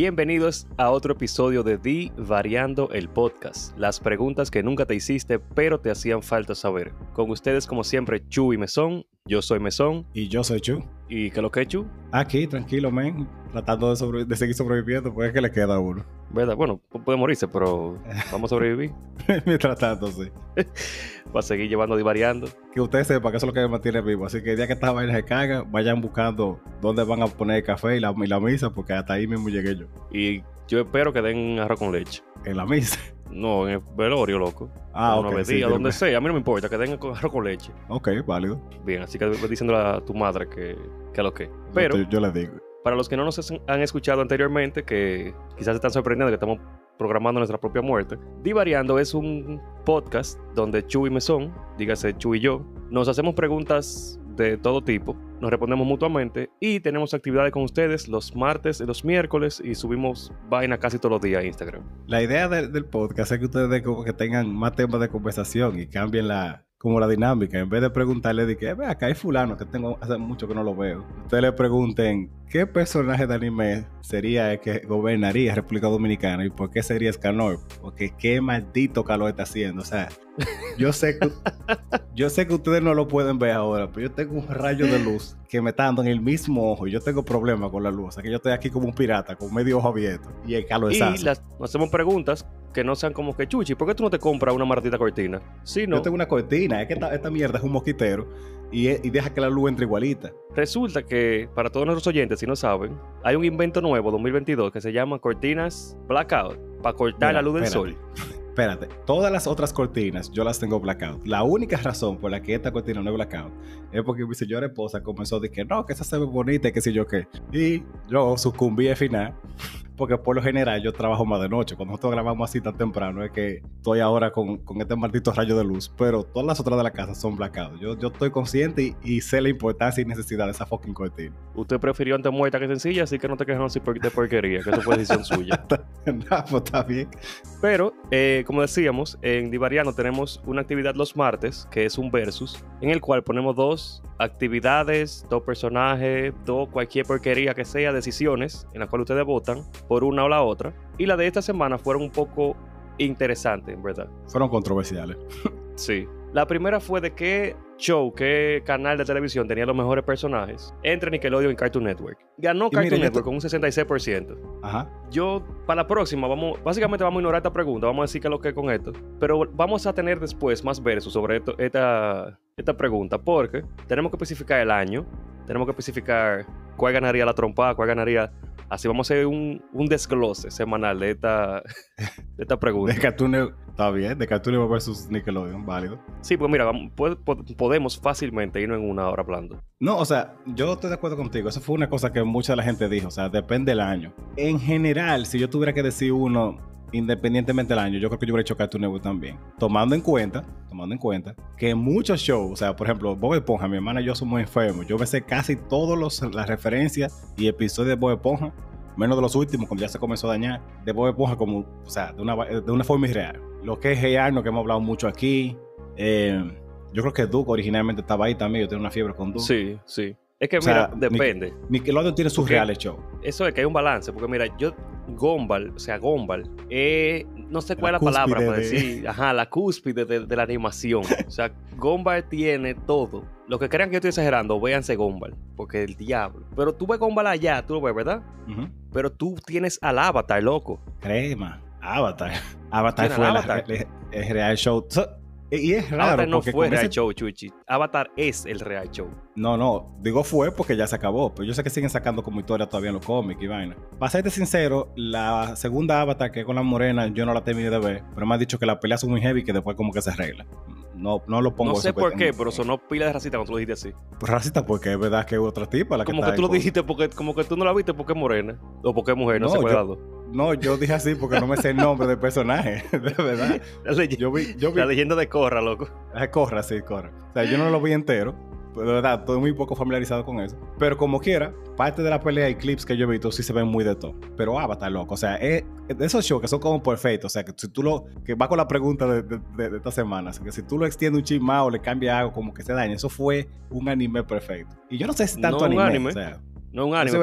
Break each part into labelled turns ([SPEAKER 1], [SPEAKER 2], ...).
[SPEAKER 1] Bienvenidos a otro episodio de Di Variando el Podcast. Las preguntas que nunca te hiciste, pero te hacían falta saber. Con ustedes, como siempre, Chu y Mesón. Yo soy Mesón.
[SPEAKER 2] Y yo soy Chu.
[SPEAKER 1] ¿Y qué lo que Chu?
[SPEAKER 2] Aquí, tranquilo, men. Tratando de, de seguir sobreviviendo, pues es que le queda uno.
[SPEAKER 1] ¿Verdad? Bueno, pu- puede morirse, pero vamos a sobrevivir.
[SPEAKER 2] Mientras tanto, sí.
[SPEAKER 1] Para seguir llevando Di Variando.
[SPEAKER 2] Que ustedes sepan que eso es lo que me mantiene vivo. Así que el día que esta vaina se caiga, vayan buscando dónde van a poner el café y la, y la misa, porque hasta ahí mismo llegué yo.
[SPEAKER 1] Y yo espero que den arroz con leche.
[SPEAKER 2] En la misa.
[SPEAKER 1] No, en el velorio, loco.
[SPEAKER 2] Ah,
[SPEAKER 1] Una
[SPEAKER 2] ok.
[SPEAKER 1] vez
[SPEAKER 2] sí,
[SPEAKER 1] donde sea. A mí no me importa, que den arroz con leche.
[SPEAKER 2] Ok, válido.
[SPEAKER 1] Bien, así que ve diciéndole a tu madre que, que lo que. Pero...
[SPEAKER 2] yo, yo les digo.
[SPEAKER 1] Para los que no nos han escuchado anteriormente, que quizás están sorprendiendo que estamos programando nuestra propia muerte, Divariando es un podcast donde Chu y Mesón, dígase Chu y yo, nos hacemos preguntas de todo tipo, nos respondemos mutuamente y tenemos actividades con ustedes los martes y los miércoles y subimos vaina casi todos los días a Instagram.
[SPEAKER 2] La idea del, podcast es que ustedes que tengan más temas de conversación y cambien la como la dinámica. En vez de preguntarle de que, acá hay fulano que tengo hace mucho que no lo veo. Ustedes le pregunten qué personaje de anime sería el que gobernaría República Dominicana y por qué sería Scanor. Porque qué maldito calor está haciendo. O sea, yo sé que yo sé que ustedes no lo pueden ver ahora, pero yo tengo un rayo de luz que me está dando en el mismo ojo y yo tengo problemas con la luz. O sea que yo estoy aquí como un pirata, con medio ojo abierto. Y el calor es
[SPEAKER 1] Y las- hacemos preguntas que no sean como que, Chuchi, ¿por qué tú no te compras una martita cortina? Sí, no.
[SPEAKER 2] Yo tengo una cortina, es que esta, esta mierda es un mosquitero y, es- y deja que la luz entre igualita.
[SPEAKER 1] Resulta que, para todos nuestros oyentes, si no saben, hay un invento nuevo 2022 que se llama cortinas blackout para cortar
[SPEAKER 2] Mira,
[SPEAKER 1] la luz del
[SPEAKER 2] espérate.
[SPEAKER 1] sol.
[SPEAKER 2] Espérate, todas las otras cortinas yo las tengo blackout. La única razón por la que esta cortina no es blackout es porque mi señora esposa comenzó a decir que no, que esa se ve bonita y que sé yo qué. Y yo sucumbí al final, porque por lo general yo trabajo más de noche. Cuando nosotros grabamos así tan temprano es que estoy ahora con, con este maldito rayo de luz. Pero todas las otras de la casa son blackout. Yo, yo estoy consciente y, y sé la importancia y necesidad de esa fucking cortina.
[SPEAKER 1] Usted prefirió antes muerta que sencilla, así que no te quejes así de porquería, que eso fue decisión suya.
[SPEAKER 2] Nah, pues está bien.
[SPEAKER 1] Pero, eh, como decíamos, en Divariano tenemos una actividad los martes, que es un versus, en el cual ponemos dos actividades, dos personajes, dos cualquier porquería que sea, decisiones, en las cuales ustedes votan por una o la otra. Y la de esta semana fueron un poco interesantes, en verdad.
[SPEAKER 2] Fueron controversiales.
[SPEAKER 1] Sí. La primera fue de qué show, qué canal de televisión tenía los mejores personajes entre Nickelodeon y Cartoon Network. Ganó Cartoon
[SPEAKER 2] mira,
[SPEAKER 1] Network con un 66%.
[SPEAKER 2] Ajá.
[SPEAKER 1] Yo, para la próxima, vamos, básicamente vamos a ignorar esta pregunta, vamos a decir que lo que es con esto. Pero vamos a tener después más versos sobre esto- esta, esta pregunta, porque tenemos que especificar el año, tenemos que especificar cuál ganaría la trompada, cuál ganaría. Así vamos a hacer un, un desglose semanal de esta, de esta pregunta.
[SPEAKER 2] De Cartoon está bien, de Cartoon versus Nickelodeon, válido.
[SPEAKER 1] Sí, pues mira, vamos- podemos fácilmente irnos en una hora hablando.
[SPEAKER 2] No, o sea, yo estoy de acuerdo contigo. Eso fue una cosa que mucha de la gente dijo. O sea, depende del año. En general, si yo tuviera que decir uno, independientemente del año, yo creo que yo hubiera hecho Cartoon Network también. Tomando en cuenta, tomando en cuenta, que muchos shows, o sea, por ejemplo, Bob Esponja, mi hermana y yo somos enfermos. Yo me sé casi todas las referencias y episodios de Bob Esponja, menos de los últimos, cuando ya se comenzó a dañar, de Bob Esponja como, o sea, de una, de una forma irreal. Lo que es Hey Arnold, que hemos hablado mucho aquí. eh, yo creo que Duke originalmente estaba ahí también. Yo tengo una fiebre con Duke.
[SPEAKER 1] Sí, sí. Es que
[SPEAKER 2] O sea,
[SPEAKER 1] mira, depende.
[SPEAKER 2] Nickelodeon tiene sus
[SPEAKER 1] Porque-
[SPEAKER 2] reales shows.
[SPEAKER 1] Eso es que hay un balance, porque mira, yo, Gumball, o sea, Gumball, eh, no sé cuál es la
[SPEAKER 2] La
[SPEAKER 1] palabra para
[SPEAKER 2] de-
[SPEAKER 1] decir, ajá, la cúspide de, de la animación. O sea, Gumball tiene todo. Los que crean que yo estoy exagerando, véanse Gumball, porque el diablo. Pero tú ves Gumball allá, tú lo ves, ¿verdad? Pero tú tienes al Avatar, loco.
[SPEAKER 2] Crema. Avatar. Avatar fue el, el real show. So- y es raro
[SPEAKER 1] Avatar no
[SPEAKER 2] porque
[SPEAKER 1] fue Real
[SPEAKER 2] ese-
[SPEAKER 1] Show, Chuchi. Avatar es el Real Show.
[SPEAKER 2] No, no. Digo fue porque ya se acabó. Pero yo sé que siguen sacando como historia todavía en los cómics y vaina. Para serte sincero, la segunda Avatar que es con la morena, yo no la terminé de ver. Pero me han dicho que la pelea son muy heavy que después como que se arregla. No, no lo pongo
[SPEAKER 1] No sé por qué, pero sonó pila de racista cuando tú lo dijiste así.
[SPEAKER 2] Pues racista porque es verdad que es otra tipa la que
[SPEAKER 1] Como que tú lo dijiste porque como que tú no la viste porque es morena. O porque es mujer, no,
[SPEAKER 2] No,
[SPEAKER 1] sé cuál
[SPEAKER 2] yo-. No, yo dije así porque no me sé el nombre del personaje. De verdad. Yo vi, yo vi
[SPEAKER 1] la leyenda de Corra, loco.
[SPEAKER 2] Ah, Corra, sí, corra. O sea, yo no lo vi entero. Pues de verdad, estoy muy poco familiarizado con eso. Pero como quiera, parte de la pelea y clips que yo he visto sí se ven muy de todo. Pero Avatar, loco. O sea, es esos shows que son como perfectos. O sea, que si tú lo. Que va con la pregunta de, de- de- de esta semana. O sea, que si tú lo extiendes un chisme más o le cambias algo, como que se daña. Eso fue un anime perfecto. Y yo no sé si tanto
[SPEAKER 1] No
[SPEAKER 2] anime.
[SPEAKER 1] anime.
[SPEAKER 2] O sea,
[SPEAKER 1] No es un anime.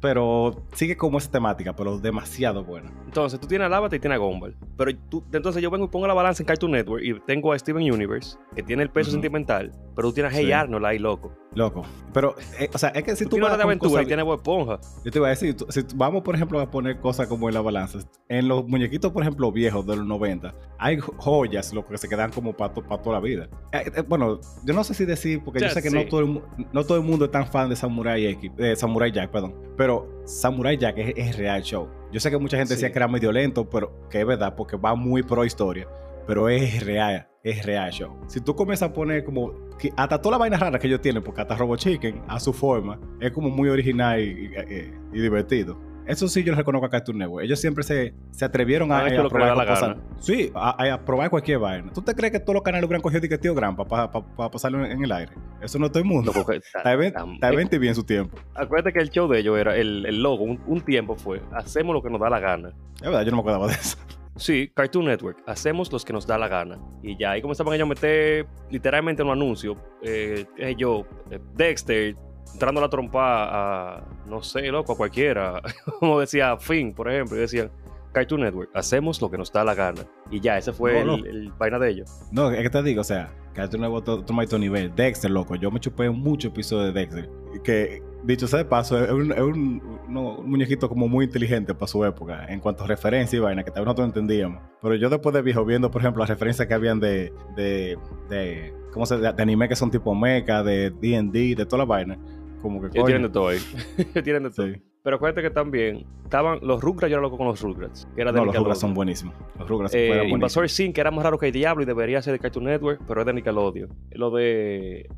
[SPEAKER 2] Pero sigue como esa temática, pero demasiado buena.
[SPEAKER 1] Entonces, tú tienes a y tienes a Gumball. Pero tú, entonces yo vengo y pongo la balanza en Cartoon Network y tengo a Steven Universe, que tiene el peso sentimental, pero tú tienes a Hey
[SPEAKER 2] Sí.
[SPEAKER 1] Arnold ahí, loco.
[SPEAKER 2] Loco. Pero, eh, o sea, es que si
[SPEAKER 1] tú
[SPEAKER 2] tú vas
[SPEAKER 1] de aventura
[SPEAKER 2] cosas-
[SPEAKER 1] y tienes Esponja.
[SPEAKER 2] Yo te iba a decir, tú- si vamos por ejemplo a poner cosas como en la balanza. En los muñequitos, por ejemplo, viejos de los 90, hay jo- joyas, lo que se quedan como para toda la vida. Eh, eh, bueno, yo no sé si decir, porque yo sé que
[SPEAKER 1] sí.
[SPEAKER 2] no, todo el, no todo el mundo es tan fan de Samurai, X, Samurai Jack, perdón. Pero Samurai Jack es, es real show. Yo sé que mucha gente
[SPEAKER 1] Sí.
[SPEAKER 2] decía que era medio lento, pero que es verdad, porque va muy pro historia. Pero es real, es real show. Si tú comienzas a poner como. que hasta toda la vaina rara que ellos tienen, porque hasta Robo Chicken, a su forma, es como muy original y, y- y- y divertido. Eso sí yo lo reconozco a Cartoon Network. Ellos siempre se, se atrevieron a,
[SPEAKER 1] hecho
[SPEAKER 2] a
[SPEAKER 1] les da
[SPEAKER 2] probar
[SPEAKER 1] la gana.
[SPEAKER 2] Sí, a, a probar cualquier vaina. ¿Tú te crees que todos los canales hubieran cogido que tío Grampa para pasarlo en, en el aire? Eso no es todo el mundo.
[SPEAKER 1] Que-
[SPEAKER 2] Está bien,
[SPEAKER 1] tan-
[SPEAKER 2] está bien bien su tiempo.
[SPEAKER 1] Acuérdate que el show de ellos era, el, el logo, un, un tiempo fue, hacemos lo que nos da la gana.
[SPEAKER 2] Es verdad, yo no me acordaba de eso.
[SPEAKER 1] Sí, Cartoon Network, hacemos los que nos da la gana. Y ya ahí comenzaban ellos a meter literalmente un anuncio. Eh, yo, eh, Dexter, entrando a la trompa a, no sé, loco, a cualquiera. Como decía Finn, por ejemplo, y decían, Cartoon Network, hacemos lo que nos da la gana. Y ya, ese fue
[SPEAKER 2] No,
[SPEAKER 1] el,
[SPEAKER 2] no.
[SPEAKER 1] el vaina de ellos.
[SPEAKER 2] No, es que te digo, o sea, Cartoon Network to- toma otro nivel. Dexter, loco. Yo me chupé muchos episodios de Dexter. Que, dicho sea de paso, es un, es un- no, un muñequito como muy inteligente para su época. En cuanto a referencia y vaina, que tal vez nosotros entendíamos. Pero yo después de viejo, viendo, por ejemplo, las referencias que habían de. de, de ¿Cómo se de, de anime que son tipo mecha, de DD, de toda la vaina. Como que. Coño,
[SPEAKER 1] tienen de todo ahí. Ellos tienen de todo.
[SPEAKER 2] sí.
[SPEAKER 1] Pero acuérdate que también estaban los Rugrats, yo era loco con los Rugrats. Que era de
[SPEAKER 2] No, los Rugrats son buenísimos. Los Rugrats
[SPEAKER 1] Eh,
[SPEAKER 2] fueron
[SPEAKER 1] Invasor
[SPEAKER 2] buenísimos.
[SPEAKER 1] Sim, que era más raro que el Diablo y debería ser de Cartoon Network, pero es de Nickelodeon. Lo de.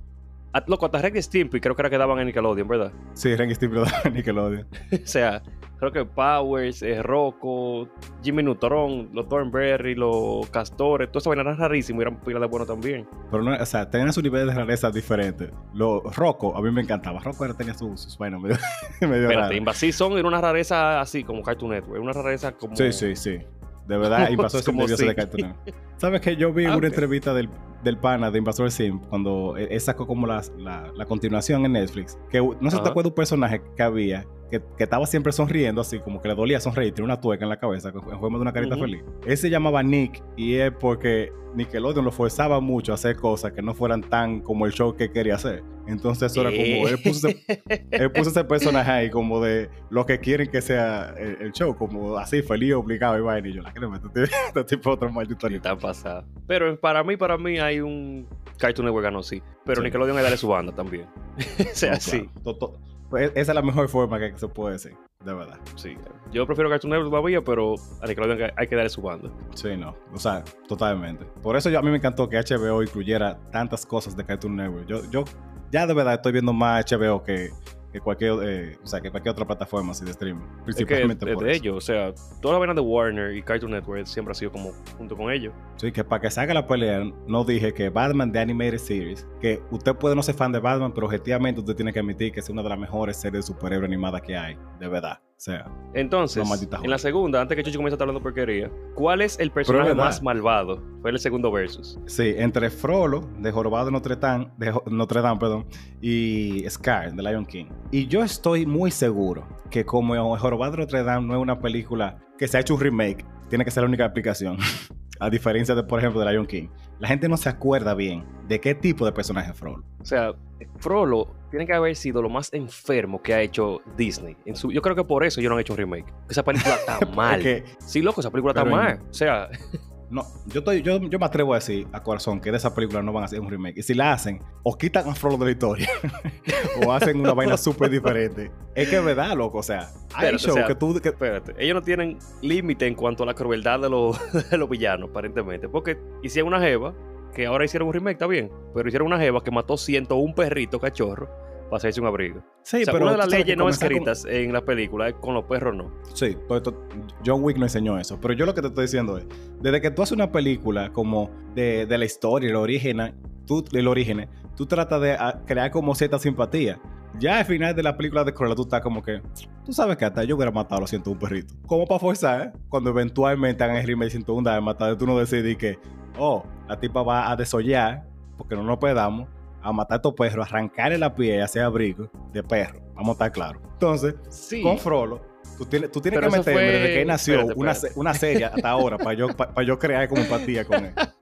[SPEAKER 1] Ah, Loco, hasta Rick y Stimpy creo que era que daban en Nickelodeon, ¿verdad?
[SPEAKER 2] Sí, Ren y Stimpy de Nickelodeon.
[SPEAKER 1] o sea, creo que Powers, eh, Rocco, Jimmy Neutron, los Thornberry, los Castores, todo eso vaina era rarísimo y eran pila de bueno también.
[SPEAKER 2] Pero no, o sea, tenían su nivel de rareza diferente. Los Rocco, a mí me encantaba. Rocco era, tenía sus sus vainas medio, medio
[SPEAKER 1] Espérate. Invasive Zone era una rareza así como Cartoon Network, una rareza como.
[SPEAKER 2] Sí, sí, sí. De verdad, Invasor Sim
[SPEAKER 1] Como
[SPEAKER 2] debió ser de. Cartoon Network. ¿Sabes que Yo vi
[SPEAKER 1] Ah,
[SPEAKER 2] una entrevista del, del pana de Invasor Sim cuando él, él sacó como la, la, la continuación en Netflix. Que no sé si te acuerdas un personaje que había que, que estaba siempre sonriendo, así como que le dolía sonreír, tiene una tueca en la cabeza, en forma de una carita feliz. Él se llamaba Nick y es porque Nickelodeon lo forzaba mucho a hacer cosas que no fueran tan como el show que quería hacer. Entonces eso era como, él puso, ese, él puso ese personaje ahí como de lo que quieren que sea el, el show, como así, feliz, obligado y vaina. Y yo, la que le meto este tipo otro maldito.
[SPEAKER 1] Está pasada. Pero para mí, para mí hay un Cartoon Network ganó, sí. Pero
[SPEAKER 2] Sí.
[SPEAKER 1] Nickelodeon hay darle su banda también. o sea,
[SPEAKER 2] No,
[SPEAKER 1] sí.
[SPEAKER 2] claro. To- to- pues esa es la mejor forma que se puede decir, de verdad.
[SPEAKER 1] Sí. Yo prefiero Cartoon Network todavía, pero a Nickelodeon hay que- hay que darle su banda.
[SPEAKER 2] Sí, no. O sea, totalmente. Por eso yo, a mí me encantó que HBO incluyera tantas cosas de Cartoon Network. Yo, yo ya de verdad estoy viendo más HBO que, que cualquier, eh, o sea, que cualquier otra plataforma así de streaming.
[SPEAKER 1] Es que
[SPEAKER 2] Principalmente
[SPEAKER 1] es
[SPEAKER 2] por
[SPEAKER 1] de
[SPEAKER 2] eso.
[SPEAKER 1] ellos. O sea, toda la vaina de Warner y Cartoon Network siempre ha sido como junto con ellos.
[SPEAKER 2] Sí, que para que se haga la pelea, no dije que Batman de Animated Series, que usted puede no ser fan de Batman, pero objetivamente usted tiene que admitir que es una de las mejores series de superhéroe animadas que hay, de verdad. Sea,
[SPEAKER 1] Entonces, en la segunda, antes que Chuchi comience a estar hablando porquería, ¿cuál es el personaje más malvado? Fue el segundo versus.
[SPEAKER 2] sí, entre Frollo, de Jorobado Notre Dame, de Notre Dame, perdón, y Scar, de Lion King. Y yo estoy muy seguro que como Jorobado Notre Dame no es una película que se ha hecho un remake, tiene que ser la única aplicación. A diferencia de, por ejemplo, de Lion King. La gente no se acuerda bien de qué tipo de personaje es Frollo.
[SPEAKER 1] O sea, Frollo tiene que haber sido lo más enfermo que ha hecho Disney. En su, yo creo que por eso ellos no han hecho un remake. Esa película está mal. Sí, loco, esa película está mal. O sea,
[SPEAKER 2] No, yo, estoy, yo, yo me atrevo a decir a corazón que de esa película no van a hacer un remake. Y si la hacen, o quitan a Frollo de la historia, o hacen una vaina súper diferente. Es que es verdad, loco. O sea, hay
[SPEAKER 1] Espérate,
[SPEAKER 2] show
[SPEAKER 1] o sea,
[SPEAKER 2] que tú. que-
[SPEAKER 1] espérate. Ellos no tienen límite en cuanto a la crueldad de los, de los villanos, aparentemente. Porque hicieron una jeva, que ahora hicieron un remake, está bien. Pero hicieron una jeva que mató 101 perritos cachorros para hacerse un abrigo.
[SPEAKER 2] sí,
[SPEAKER 1] o sea,
[SPEAKER 2] pero
[SPEAKER 1] una de las leyes no
[SPEAKER 2] comenzar con-
[SPEAKER 1] escritas en la película con los perros no.
[SPEAKER 2] Sí, esto- John Wick no enseñó eso. Pero yo lo que te estoy diciendo es: desde que tú haces una película como de, de la historia, el origen, tú, el origen, tú tratas de ah, crear como cierta simpatía. Ya al final de la película de Cruella, tú estás como que, tú sabes que hasta yo hubiera matado a los 101 perritos. Como para forzar, ¿eh? cuando eventualmente hagan el remake 101 de matar, tú no decidís que, oh, la tipa va a desollar, porque no nos pedamos, a matar a estos perros, arrancarle la piel y hacer abrigo de perro. Vamos a estar claros. Entonces,
[SPEAKER 1] Sí.
[SPEAKER 2] con Frollo, tú tienes, tú tienes que meterme
[SPEAKER 1] fue-
[SPEAKER 2] desde que él nació
[SPEAKER 1] espérate,
[SPEAKER 2] una,
[SPEAKER 1] espérate.
[SPEAKER 2] una serie hasta ahora para yo, para yo crear como empatía con él.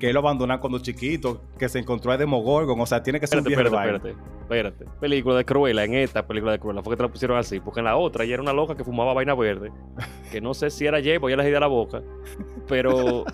[SPEAKER 2] Que él lo abandonó cuando chiquito, que se encontró a Demogorgon, o sea, tiene que ser
[SPEAKER 1] Espérate,
[SPEAKER 2] un
[SPEAKER 1] espérate, espérate, espérate. Película de Cruella, en esta película de Cruella, fue que te la pusieron así, porque en la otra ella era una loca que fumaba vaina verde, que no sé si era pues ya le di de la boca, pero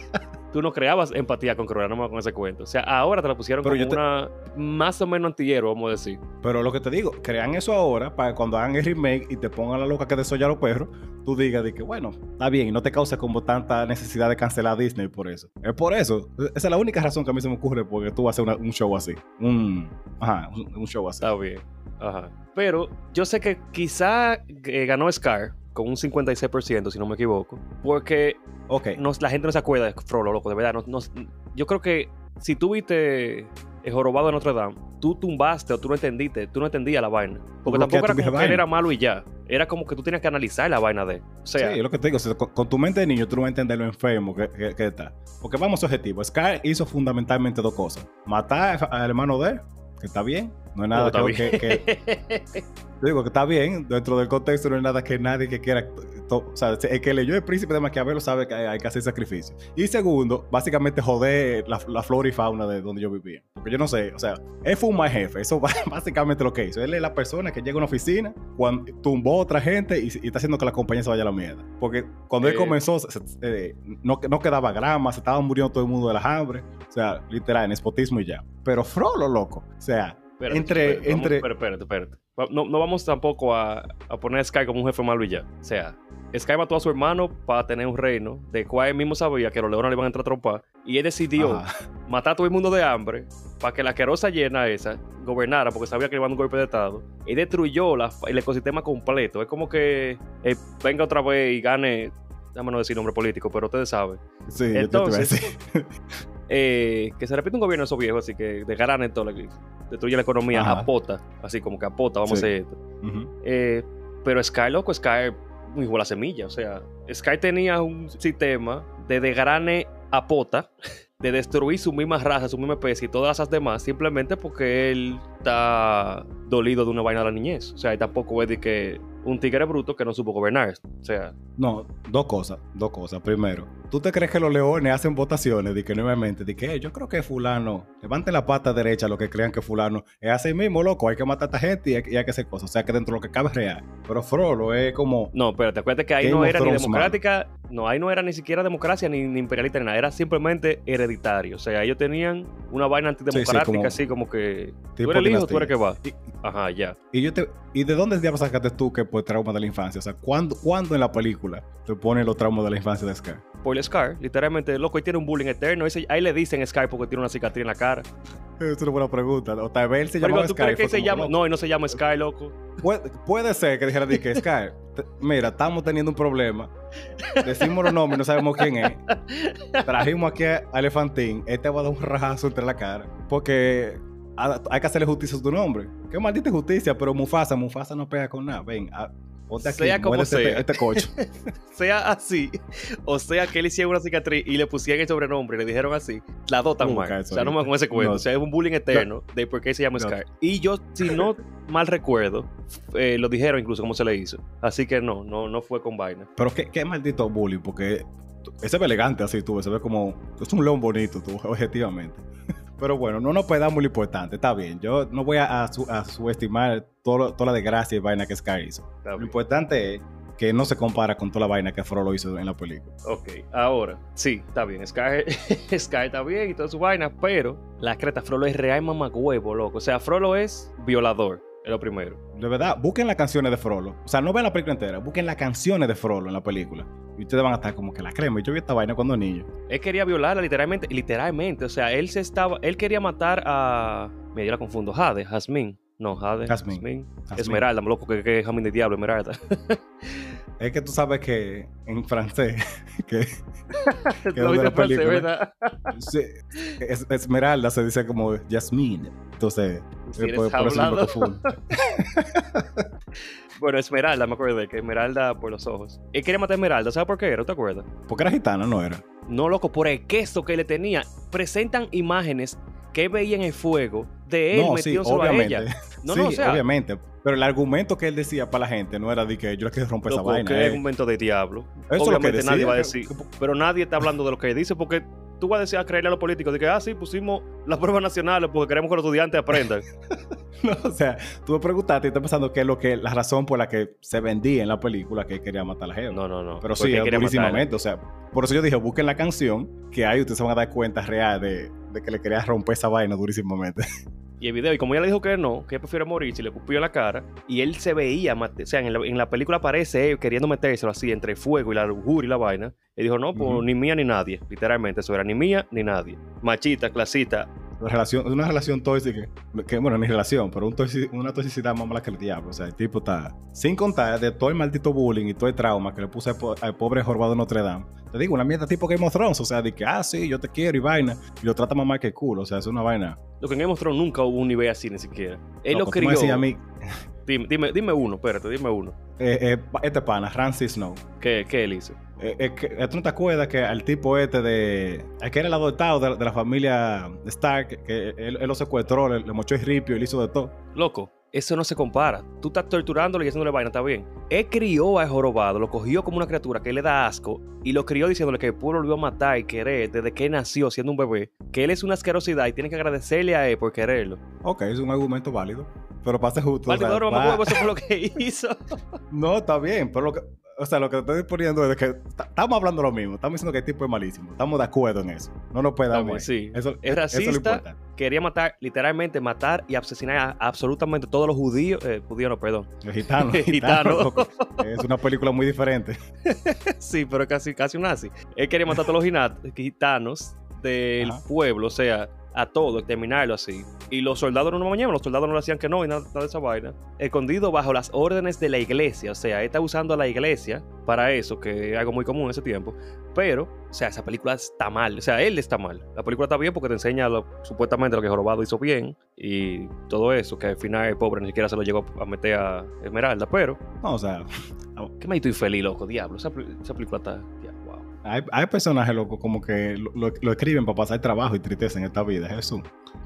[SPEAKER 1] tú no creabas empatía con Cruella, no me con ese cuento. O sea, ahora te la pusieron
[SPEAKER 2] Pero
[SPEAKER 1] como
[SPEAKER 2] te-
[SPEAKER 1] una más o menos antihéroe, vamos a decir.
[SPEAKER 2] Pero lo que te digo, crean eso ahora para que cuando hagan el remake y te pongan la loca que desolla a los perros, tú digas de que, bueno, está bien y no te cause como tanta necesidad de cancelar a Disney por eso. Es por eso. Esa es la única razón que a mí se me ocurre porque tú vas a hacer una- un show así. Un, ajá, un, un show así.
[SPEAKER 1] Está bien. Ajá. Pero yo sé que quizá eh, ganó Scar con un 56%, si no me equivoco, porque
[SPEAKER 2] Ok.
[SPEAKER 1] no- la gente no se acuerda de Frollo, loco, de verdad. no- no- yo creo que si tú viste el jorobado de Notre Dame, tú tumbaste o tú no entendiste, tú no entendías la vaina. Porque tampoco era como que él era malo y ya. Era como que tú tenías que analizar la vaina de él. O sea,
[SPEAKER 2] sí, lo que te digo. con, con tu mente de niño, tú no vas a entender lo enfermo que, que- que está. Porque vamos a objetivo. Sky hizo fundamentalmente dos cosas: matar al hermano de él, que está bien. No es nada
[SPEAKER 1] no,
[SPEAKER 2] que,
[SPEAKER 1] está
[SPEAKER 2] que- que- Yo digo que está bien, dentro del contexto no hay nada que nadie que quiera. to- o sea, el que leyó El Príncipe de Maquiavelo sabe que hay, que hacer sacrificio. Y segundo, básicamente joder la, la flora y fauna de donde yo vivía. Porque yo no sé, o sea, él fue un mal jefe. Eso es básicamente lo que hizo. Él es la persona que llega a una oficina, cuando, tumbó a otra gente y, y está haciendo que la compañía se vaya a la mierda. Porque cuando él comenzó, se- se- eh, no, no quedaba grama, se estaba muriendo todo el mundo de las hambre. O sea, literal, nespotismo y ya. Pero Frollo, loco. O sea,
[SPEAKER 1] Espérate,
[SPEAKER 2] entre-
[SPEAKER 1] espérate, vamos-
[SPEAKER 2] entre-
[SPEAKER 1] espérate, espérate, espérate. No, no vamos tampoco a, a poner a Sky como un jefe malo y ya. O sea, Sky mató a su hermano para tener un reino, de cual él mismo sabía que los leones le iban a entrar a trompar. Y él decidió
[SPEAKER 2] ajá.
[SPEAKER 1] matar a todo el mundo de hambre para que la asquerosa llena esa gobernara, porque sabía que le iban a un golpe de estado. Y destruyó la- el ecosistema completo. Es como que eh, venga otra vez y gane. Déjame no decir nombre político, pero ustedes saben.
[SPEAKER 2] Sí, yo te
[SPEAKER 1] Eh, que se repite un gobierno de esos viejos, así que de en todo, destruye la economía
[SPEAKER 2] Ajá.
[SPEAKER 1] a pota, así como que a pota, vamos
[SPEAKER 2] Sí.
[SPEAKER 1] a hacer esto.
[SPEAKER 2] Ujú.
[SPEAKER 1] Eh, pero Sky, loco, Sky muy la semilla. O sea, Sky tenía un sistema de desgrane a pota, de destruir su misma raza, su misma especie y todas esas demás, simplemente porque él está dolido de una vaina de la niñez. O sea, y tampoco es de que un tigre bruto que no supo gobernar. O sea,
[SPEAKER 2] No, dos cosas, dos cosas. Primero, ¿tú te crees que los leones hacen votaciones de que nuevamente, de que "Eh, yo creo que fulano, levanten la pata derecha los que crean que fulano es así mismo, loco, hay que matar a esta gente y hay, y hay que hacer cosas. O sea, que dentro de lo que cabe es real. Pero Frollo es como...
[SPEAKER 1] no, pero te acuerdas que ahí
[SPEAKER 2] Game
[SPEAKER 1] no era ni democrática, no, ahí no era ni siquiera democracia ni, ni imperialista ni nada, era simplemente hereditario. O sea, ellos tenían una vaina antidemocrática,
[SPEAKER 2] como-
[SPEAKER 1] así como que tú
[SPEAKER 2] tipo
[SPEAKER 1] eres tú eres que va. Ajá, ya.
[SPEAKER 2] Y, yo te, ¿Y de dónde diablos sacaste tú que por trauma de la infancia? O sea, ¿cuándo, ¿cuándo en la película te ponen los traumas de la infancia de Sky?
[SPEAKER 1] Por el Scar, literalmente, loco, y tiene un bullying eterno. Ese- ahí le dicen Scar porque tiene una cicatriz en la cara.
[SPEAKER 2] Es una buena pregunta. O tal vez él se
[SPEAKER 1] Pero
[SPEAKER 2] llamaba
[SPEAKER 1] ¿tú
[SPEAKER 2] Sky.
[SPEAKER 1] crees que se llama? No, y no se llama Sky, loco.
[SPEAKER 2] Puede, puede ser que dijera que Sky, mira, estamos teniendo un problema. Decimos los nombres y no sabemos quién es. Trajimos aquí a Elefantín. Este va a dar un rajazo entre la cara. Porque hay que hacerle justicia a tu nombre. Qué maldita justicia, pero Mufasa, Mufasa no pega con nada. Ven, a- ponte aquí.
[SPEAKER 1] Sea como
[SPEAKER 2] muérdete
[SPEAKER 1] sea.
[SPEAKER 2] Este, este coche.
[SPEAKER 1] Sea así, o sea que él hiciera una cicatriz y le pusieran el sobrenombre le dijeron así, la dos tan mal. O sea, no me
[SPEAKER 2] ahorita.
[SPEAKER 1] con ese cuento.
[SPEAKER 2] No.
[SPEAKER 1] O sea, es un bullying eterno de por qué se llama
[SPEAKER 2] No.
[SPEAKER 1] Scar. Y yo, si no mal recuerdo, eh, lo dijeron incluso cómo se le hizo. Así que no, no, no fue con vaina.
[SPEAKER 2] Pero qué, qué maldito bullying, porque ese se ve elegante así, tú, se ve como. Es un león bonito, tú, objetivamente. Pero bueno, no nos perdamos lo importante, está bien. Yo no voy a, a su- a subestimar todo toda la desgracia y vaina que Sky hizo. Lo importante es que no se compara con toda la vaina que Frollo hizo en la película.
[SPEAKER 1] Ok, ahora, sí, está bien. Sky, Sky está bien y toda su vaina, pero la creta Frollo es real mamagüevo, loco. O sea, Frollo es violador, es lo primero.
[SPEAKER 2] De verdad, busquen las canciones de Frollo. O sea, no vean la película entera, busquen las canciones de Frollo en la película. Y ustedes van a estar como que la crema. Yo vi esta vaina cuando niño.
[SPEAKER 1] Él quería violarla literalmente, literalmente. O sea, él se estaba, él quería matar a, me yo la confundo, Jade, Jasmine. No, Jade. Jasmine.
[SPEAKER 2] Jasmine.
[SPEAKER 1] Esmeralda, me loco, que, que es Jasmine de Diablo, Esmeralda.
[SPEAKER 2] Es que tú sabes que en francés, que lo de
[SPEAKER 1] francés,
[SPEAKER 2] película.
[SPEAKER 1] ¿verdad?
[SPEAKER 2] sí, es- Esmeralda se dice como Jasmine. Entonces,
[SPEAKER 1] Si
[SPEAKER 2] por, por eso yo me
[SPEAKER 1] hablado.
[SPEAKER 2] confundo.
[SPEAKER 1] Bueno, Esmeralda, me acuerdo de que Esmeralda por los ojos. Él quería matar a Esmeralda, ¿sabes por qué era? ¿Te acuerdas?
[SPEAKER 2] Porque era gitana, no era.
[SPEAKER 1] No, loco, por el queso que le tenía. Presentan imágenes que él veía en el fuego de él
[SPEAKER 2] No, sí, obviamente.
[SPEAKER 1] ella. No,
[SPEAKER 2] sí,
[SPEAKER 1] no, o sea,
[SPEAKER 2] obviamente. Pero el argumento que él decía para la gente no era de que yo le quiero romper esa vaina.
[SPEAKER 1] que
[SPEAKER 2] eh.
[SPEAKER 1] es un momento de diablo.
[SPEAKER 2] Eso es lo que
[SPEAKER 1] Obviamente
[SPEAKER 2] decía,
[SPEAKER 1] nadie va a
[SPEAKER 2] que-
[SPEAKER 1] decir, pero nadie está hablando de lo que dice porque tú vas a decir a creerle a los políticos de que, ah, sí, pusimos las pruebas nacionales porque queremos que los estudiantes aprendan.
[SPEAKER 2] No, o sea, tú me preguntaste y estás pensando que es lo que, la razón por la que se vendía en la película que quería matar a la gente.
[SPEAKER 1] No, no, no.
[SPEAKER 2] Pero sí, durísimamente. O sea, por eso yo dije, busquen la canción, que ahí ustedes se van a dar cuenta real de, de que le quería romper esa vaina durísimamente.
[SPEAKER 1] Y el video, y como ella le dijo que no, que prefiere morir si le escupió en la cara, y él se veía, o sea, en la, en la película aparece él queriendo metérselo así entre fuego y la lujuria y la vaina. Y dijo, no, pues ni mía ni nadie. Literalmente, eso era ni mía ni nadie. Machita, clasista.
[SPEAKER 2] Relación, una relación tóxica, que bueno, ni relación, pero un toxi- una toxicidad más mala que el diablo. O sea, el tipo está, sin contar de todo el maldito bullying y todo el trauma que le puse al, po- al pobre jorobado Notre Dame. Te digo, una mierda tipo Game of Thrones, o sea, de que, ah, sí, yo te quiero y vaina, y lo trata más mal que el culo, o sea, es una vaina.
[SPEAKER 1] Lo que en Game of Thrones nunca hubo un nivel así ni siquiera. Él lo crió.
[SPEAKER 2] a mí,
[SPEAKER 1] Dime, dime, dime uno, espérate, dime uno.
[SPEAKER 2] eh, eh, este pana, Ramsey Snow.
[SPEAKER 1] ¿Qué, qué él hizo?
[SPEAKER 2] Eh, eh, que- ¿Tú no te acuerdas que al tipo este de. al que era el adoptado de, de la familia Stark, que él, él lo secuestró, le, le mochó el ripio le hizo de todo?
[SPEAKER 1] Loco, eso no se compara. Tú estás torturándolo y haciéndole vaina, está bien. Él crió a jorobado, lo cogió como una criatura que le da asco y lo crió diciéndole que el pueblo lo iba a matar y querer desde que nació siendo un bebé, que él es una asquerosidad y tiene que agradecerle a él por quererlo.
[SPEAKER 2] Ok, es un argumento válido. Pero pase justo. o sea, va-
[SPEAKER 1] eso fue lo que hizo.
[SPEAKER 2] No, está bien, pero lo que. O sea, lo que te estoy poniendo es que ta- estamos hablando lo mismo. Estamos diciendo que el tipo es malísimo. Estamos de acuerdo en eso. No nos podemos.
[SPEAKER 1] bien, sí.
[SPEAKER 2] Eso,
[SPEAKER 1] Es
[SPEAKER 2] eso
[SPEAKER 1] racista.
[SPEAKER 2] lo importante.
[SPEAKER 1] Quería matar, literalmente matar y asesinar a absolutamente todos los judíos, eh, judíos no, perdón.
[SPEAKER 2] Los gitanos.
[SPEAKER 1] Gitano.
[SPEAKER 2] gitanos. Es una película muy diferente.
[SPEAKER 1] sí, pero casi, casi un nazi. Él quería matar a todos los gitanos del
[SPEAKER 2] Ajá.
[SPEAKER 1] pueblo, o sea, a todo, exterminarlo así. Y los soldados no lo mañaban, los soldados no le hacían que no y nada, nada de esa vaina. Escondido bajo las órdenes de la iglesia, o sea, él está usando a la iglesia para eso, que es algo muy común en ese tiempo. Pero, o sea, esa película está mal, o sea, él está mal. La película está bien porque te enseña lo- supuestamente lo que Jorobado hizo bien y todo eso, que al final el pobre ni siquiera se lo llegó a meter a Esmeralda, pero,
[SPEAKER 2] No, o sea,
[SPEAKER 1] qué me infeliz, loco, diablo, esa, esa película está... wow.
[SPEAKER 2] Hay, hay personajes, loco, como que lo, lo- lo escriben para pasar trabajo y tristeza en esta vida, Jesús.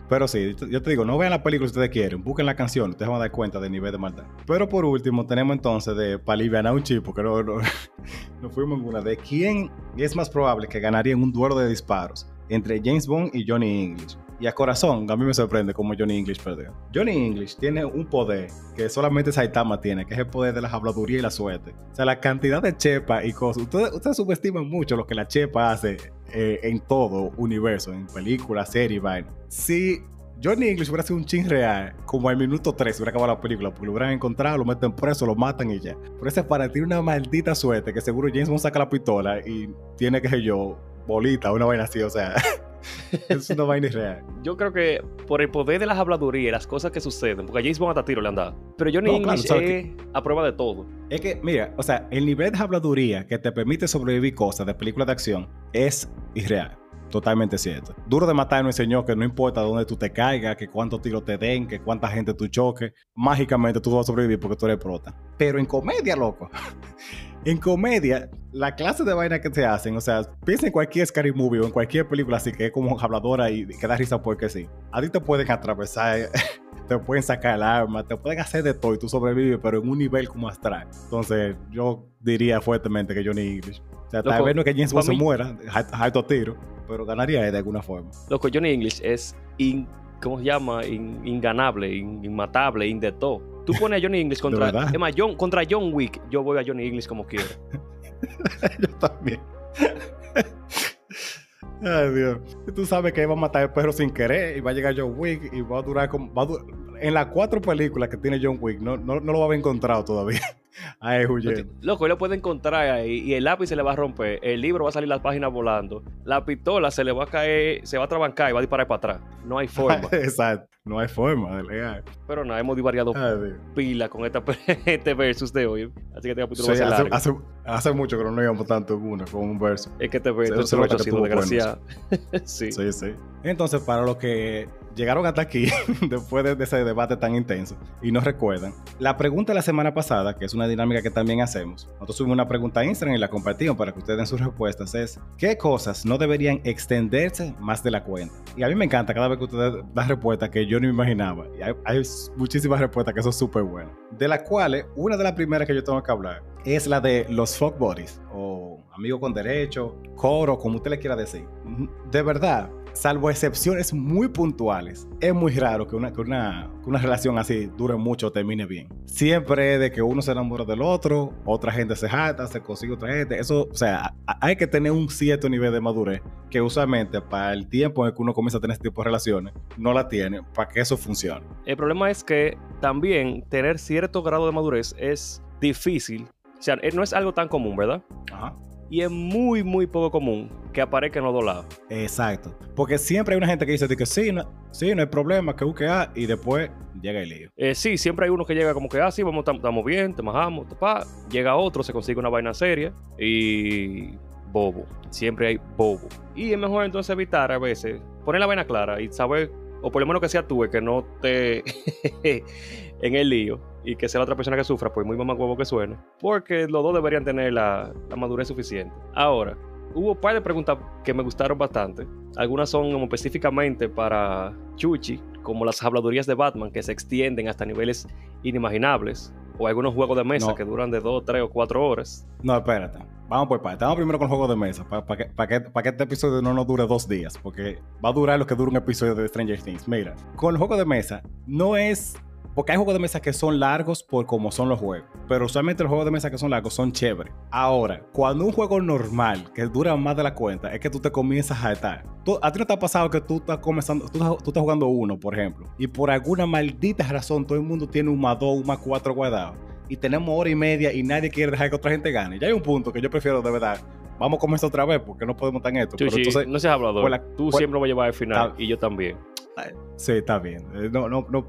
[SPEAKER 2] Pero sí, yo te- digo, no vean la película si ustedes quieren, busquen la canción, ustedes van a dar cuenta del nivel de maldad. Pero por último, tenemos entonces de, para aliviar un chipo, que no, no, no fuimos en una, de quién es más probable que ganaría en un duelo de disparos entre James Bond y Johnny English. Y a corazón, a mí me sorprende cómo Johnny English perdió. Johnny English tiene un poder que solamente Saitama tiene, que es el poder de la habladuría y la suerte. O sea, la cantidad de chepa y cosas. Ustedes, ustedes subestiman mucho lo que la chepa hace eh, en todo universo, en películas, series, vaina. Si Johnny English hubiera sido un chin real, como al minuto 3 hubiera acabado la película, porque lo hubieran encontrado, lo meten preso, lo matan y ya. Pero ese para tiene una maldita suerte que seguro James Bond saca la pistola y tiene, que yo, bolita, una vaina así, o sea. es una vaina irreal.
[SPEAKER 1] Yo creo que por el poder de las habladurías y las cosas que suceden, porque a James Bond hasta tiro le han dado. Pero Johnny
[SPEAKER 2] No, claro,
[SPEAKER 1] English
[SPEAKER 2] sabes
[SPEAKER 1] es a prueba de todo.
[SPEAKER 2] Es que, mira, o sea, el nivel de habladuría que te permite sobrevivir cosas de películas de acción es irreal. Totalmente cierto. Duro de matar nos enseñó que no importa dónde tú te caigas, que cuántos tiros te den, que cuánta gente tú choques, mágicamente tú vas a sobrevivir porque tú eres prota. Pero en comedia, loco. En comedia, la clase de vaina que te hacen, o sea, piensa en cualquier scary movie o en cualquier película así que es como habladora y que da risa porque sí. A ti te pueden atravesar, te pueden sacar el arma, te pueden hacer de todo y tú sobrevives, pero en un nivel como astral. Entonces, yo diría fuertemente que Johnny English. O sea, tal
[SPEAKER 1] Loco,
[SPEAKER 2] vez no es que James Bond se muera, harto tiro, pero ganaría de alguna forma.
[SPEAKER 1] Loco, Johnny English es, in- ¿cómo se llama? In- inganable, in- inmatable, in de todo. Tú pones a Johnny English contra... Es más, John, contra John Wick, yo voy a Johnny English como quiera.
[SPEAKER 2] yo también. Ay, Dios. Tú sabes que va a matar el perro sin querer y va a llegar John Wick y va a durar como. va a du- en las cuatro películas que tiene John Wick, no, no, no lo va a haber encontrado todavía. Ay, huyendo.
[SPEAKER 1] Loco, él lo puede encontrar ahí y el lápiz se le va a romper, el libro va a salir las páginas volando, la pistola se le va a caer, se va a trabancar y va a disparar para atrás. No hay forma.
[SPEAKER 2] Exacto. No hay forma de legal.
[SPEAKER 1] Pero nada, hemos divariado
[SPEAKER 2] Ay,
[SPEAKER 1] pila con esta, este versus de hoy. Así que este capítulo
[SPEAKER 2] Sí, hace,
[SPEAKER 1] largo.
[SPEAKER 2] hace, hace mucho que no nos íbamos tanto una con un verso.
[SPEAKER 1] Es que este versus
[SPEAKER 2] Se-
[SPEAKER 1] se
[SPEAKER 2] se
[SPEAKER 1] lo
[SPEAKER 2] nota
[SPEAKER 1] hecho así, desgraciado. sí.
[SPEAKER 2] Sí, sí. Entonces, para los que llegaron hasta aquí después de, ese debate tan intenso y no recuerdan, la pregunta de la semana pasada, que es una dinámica que también hacemos, nosotros subimos una pregunta a Instagram y la compartimos para que ustedes den sus respuestas, es ¿qué cosas no deberían extenderse más de la cuenta? Y a mí me encanta cada vez que ustedes dan respuestas que yo no me imaginaba. Y hay, hay muchísimas respuestas que son súper buenas. De las cuales, una de las primeras que yo tengo que hablar es la de los fuck buddies o amigo con derecho, coro, como usted le quiera decir. De verdad, salvo excepciones muy puntuales, es muy raro que una, que una, una relación así dure mucho o termine bien. Siempre es de que uno se enamora del otro, otra gente se jata, se consigue otra gente. Eso, o sea, hay que tener un cierto nivel de madurez que usualmente para el tiempo en el que uno comienza a tener este tipo de relaciones, no la tiene para que eso funcione.
[SPEAKER 1] El problema es que también tener cierto grado de madurez es difícil. O sea, no es algo tan común, ¿verdad?
[SPEAKER 2] Ajá
[SPEAKER 1] y es muy, muy poco común que aparezca en los dos lados.
[SPEAKER 2] Exacto. Porque siempre hay una gente que dice que sí, no, sí, no hay problema, que busque A, y después llega el lío.
[SPEAKER 1] Eh, sí, siempre hay uno que llega como que, ah, sí, vamos, estamos bien, te majamos, pa. Llega otro, se consigue una vaina seria y bobo. Siempre hay bobo. Y es mejor entonces evitar a veces poner la vaina clara y saber, o por lo menos que sea tú, que no te en el lío y que sea la otra persona que sufra, pues muy mamá huevo que suene, porque los dos deberían tener la, madurez suficiente. Ahora, hubo un par de preguntas que me gustaron bastante. Algunas son como específicamente para Chuchi, como las habladurías de Batman que se extienden hasta niveles inimaginables, o algunos juegos de mesa que duran de 2, 3 o 4 horas.
[SPEAKER 2] No, espérate. Vamos por parte. Vamos primero con el juego de mesa, para que, que, que, este episodio no nos dure dos días, porque va a durar lo que dura un episodio de Stranger Things. Mira, con el juego de mesa no es porque hay juegos de mesa que son largos por como son los juegos. Pero usualmente los juegos de mesa que son largos son chéveres. Ahora, cuando un juego normal que dura más de la cuenta es que tú te comienzas a estar. ¿A ti no te ha pasado que tú estás comenzando, tú estás, jugando uno, por ejemplo, y por alguna maldita razón todo el mundo tiene un más dos, un más cuatro guardados? Y tenemos hora y media y nadie quiere dejar que otra gente gane. Ya hay un punto que yo prefiero de verdad vamos a comenzar otra vez porque no podemos estar en esto.
[SPEAKER 1] pero entonces, no seas hablador. Tú siempre vas a llevar al final y yo también.
[SPEAKER 2] Sí, está bien. Eh, no, no, no,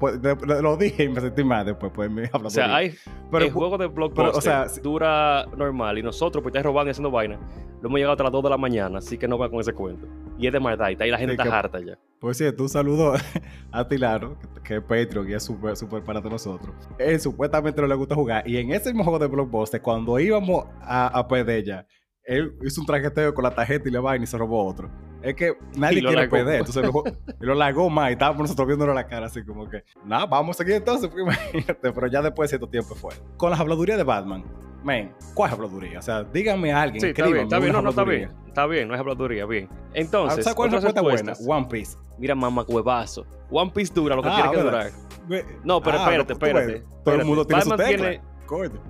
[SPEAKER 2] lo dije y me sentí mal después. Pues me
[SPEAKER 1] O sea, hay pero, el juego de Blockbuster o sea, dura normal y nosotros, pues estás robando y haciendo vaina, lo hemos llegado hasta las 2 de la mañana, así que no va con ese cuento. Y es de maldad, y ahí la gente está harta ya.
[SPEAKER 2] Pues sí, tú saludo a Tilano, que, es Patreon y es súper, súper para nosotros. Él supuestamente no le gusta jugar. Y en ese mismo juego de Blockbuster, cuando íbamos a, a él hizo un trajeteo con la tarjeta y le va y se robó otro. Es que nadie quiere perder. Entonces lo, lo largó más y estábamos nosotros viéndolo la cara así como que, nada, vamos a seguir entonces, porque imagínate, pero ya después de cierto tiempo fue. Con las habladurías de Batman, man, ¿cuál es habladuría? O sea, díganme a alguien.
[SPEAKER 1] Sí, está bien, está bien, no, no, está bien. Está bien, no es habladuría, bien. Entonces,
[SPEAKER 2] ¿sabes cuál es la respuesta buena? One Piece.
[SPEAKER 1] Mira, mamá, huevazo. One Piece dura lo que ah, tiene que durar. No, pero ah, espérate, espérate.
[SPEAKER 2] Todo el mundo tiene Batman su
[SPEAKER 1] tiene,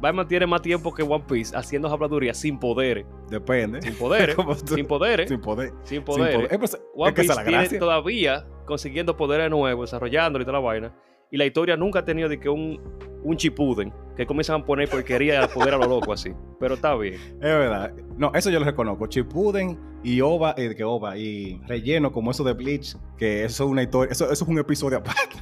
[SPEAKER 1] Batman tiene más tiempo que One Piece haciendo habladurías sin poder.
[SPEAKER 2] Depende.
[SPEAKER 1] Sin poder. sin poder.
[SPEAKER 2] Sin poder.
[SPEAKER 1] Sin poder. Eh, pues, One Piece tiene todavía consiguiendo poderes nuevos, desarrollándolo y toda la vaina. Y la historia nunca ha tenido de que un, un chipuden que comienzan a poner porquería poder a lo loco así. Pero está bien.
[SPEAKER 2] Es verdad. No, eso yo lo reconozco. Chipuden y Ova, eh, que Ova, y relleno como eso de Bleach, que eso es una historia, eso, eso es un episodio aparte.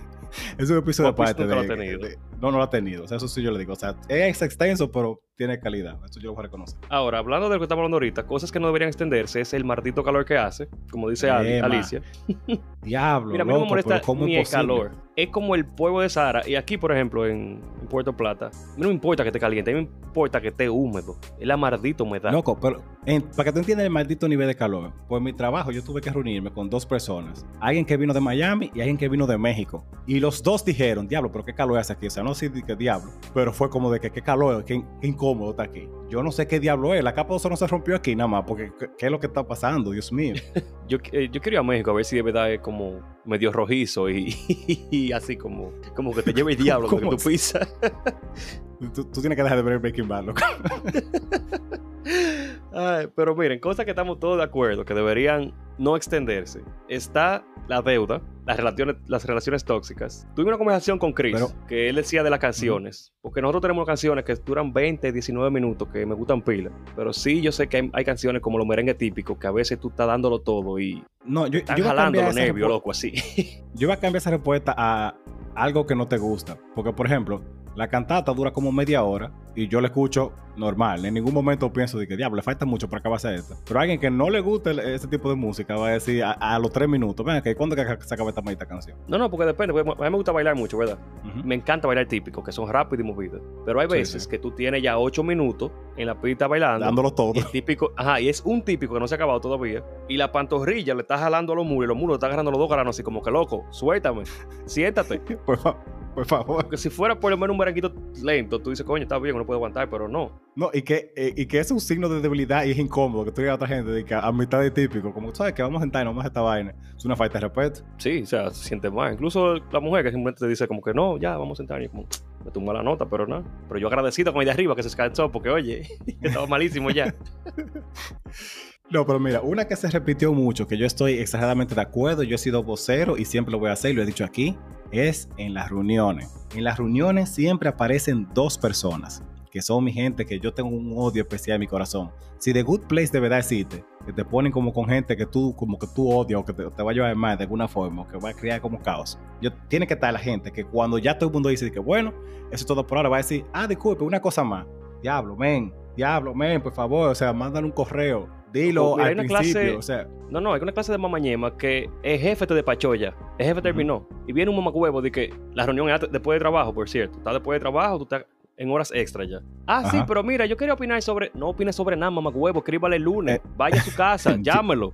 [SPEAKER 2] Es un episodio aparte.
[SPEAKER 1] De, de,
[SPEAKER 2] no, no lo ha tenido. O sea, eso sí yo le digo. O sea, es extenso, pero tiene calidad. Eso yo lo voy a reconocer.
[SPEAKER 1] Ahora, hablando de lo que estamos hablando ahorita, cosas que no deberían extenderse es el maldito calor que hace, como dice Alicia.
[SPEAKER 2] Diablo.
[SPEAKER 1] Mira, a mí no me molesta ni el calor. Es como el polvo de Sahara. Y aquí, por ejemplo, en, Puerto Plata, no me importa que esté caliente, a mí me importa que esté húmedo. Es la maldita humedad.
[SPEAKER 2] Loco, pero para que tú entiendas el maldito nivel de calor, por mi trabajo yo tuve que reunirme con dos personas. Alguien que vino de Miami y alguien que vino de México. Y los dos dijeron, diablo, pero qué calor hace aquí. O sea, no sé qué diablo, pero fue como de que qué calor, qué, incómodo está aquí. Yo no sé qué diablo es. La capa de no se rompió aquí nada más, porque ¿qué, es lo que está pasando? Dios mío.
[SPEAKER 1] yo, eh, yo quería a México a ver si de verdad es como medio rojizo y, así como, como que te lleve el diablo que tu pizza.
[SPEAKER 2] tú, tú, tienes que dejar de ver Breaking Bad, loco.
[SPEAKER 1] pero miren, cosas que estamos todos de acuerdo, que deberían no extenderse. Está la deuda, las relaciones, las relaciones tóxicas. Tuve una conversación con Chris, que él decía de las canciones, porque nosotros tenemos canciones que duran 20, 19 minutos, que me gustan pila, pero sí yo sé que hay, canciones como los merengue típicos, que a veces tú estás dándolo todo y
[SPEAKER 2] no, yo,
[SPEAKER 1] están jalando los nervios, loco, así.
[SPEAKER 2] Yo iba a cambiar esa respuesta a algo que no te gusta, porque por ejemplo, La cantata dura como media hora y yo la escucho normal. En ningún momento pienso de que, diablo, le falta mucho para acabarse esto. Pero alguien que no le guste ese tipo de música va a decir a, a los tres minutos, venga, que ¿cuándo que se acaba esta maldita canción?
[SPEAKER 1] No, no, porque depende. porque a mí me gusta bailar mucho, ¿verdad? Me encanta bailar típico, que son rápidos y movidos. Pero hay veces
[SPEAKER 2] sí.
[SPEAKER 1] que tú tienes ya ocho minutos en la pista bailando.
[SPEAKER 2] Dándolo todo.
[SPEAKER 1] Y típico, ajá, y es un típico que no se ha acabado todavía. Y la pantorrilla le está jalando a los muros y los muros le están agarrando los dos granos así como que loco, suéltame, siéntate.
[SPEAKER 2] Fa- por favor.
[SPEAKER 1] Porque si fuera por lo menos un merenguito lento, tú dices, coño, está bien, no puedo aguantar, pero no.
[SPEAKER 2] No, y que, eh, y que es un signo de debilidad y es incómodo que tú digas a otra gente de que a mitad de típico, como sabes que vamos a sentarnos, vamos a esta vaina. Es una falta de respeto.
[SPEAKER 1] Sí, o sea, se siente mal. Incluso la mujer que simplemente te dice como que no, ya, vamos a sentar. Y como, me tumba la nota, pero no. Pero yo agradecido con el de arriba que se descansó, porque oye, estaba malísimo ya.
[SPEAKER 2] No, pero mira, una que se repitió mucho, que yo estoy exageradamente de acuerdo, yo he sido vocero y siempre lo voy a hacer, lo he dicho aquí, es en las reuniones. En las reuniones siempre aparecen dos personas, que son mi gente, que yo tengo un odio especial en mi corazón. Si The Good Place de verdad existe, que te ponen como con gente que tú, como que tú odias o que te, te va a llevar mal de alguna forma, o que va a crear como caos. Yo, tiene que estar la gente que cuando ya todo el mundo dice que bueno, eso es todo por ahora, va a decir, ah, disculpe, una cosa más. Diablo, men, diablo, men, por favor, o sea, mándale un correo. Dilo
[SPEAKER 1] Mira, hay
[SPEAKER 2] al
[SPEAKER 1] una
[SPEAKER 2] principio,
[SPEAKER 1] clase-
[SPEAKER 2] o sea,
[SPEAKER 1] No, no, hay una clase de mamañema que el jefe te despachó ya. El jefe terminó. Y viene un mamacuevo de que la reunión es después de trabajo, por cierto. Está después de trabajo, tú estás en horas extra ya. Ah, sí, pero mira, yo quería opinar sobre. No opines sobre nada, mamacuevo. Escríbale el lunes.
[SPEAKER 2] Eh.
[SPEAKER 1] Vaya a su casa, llámelo.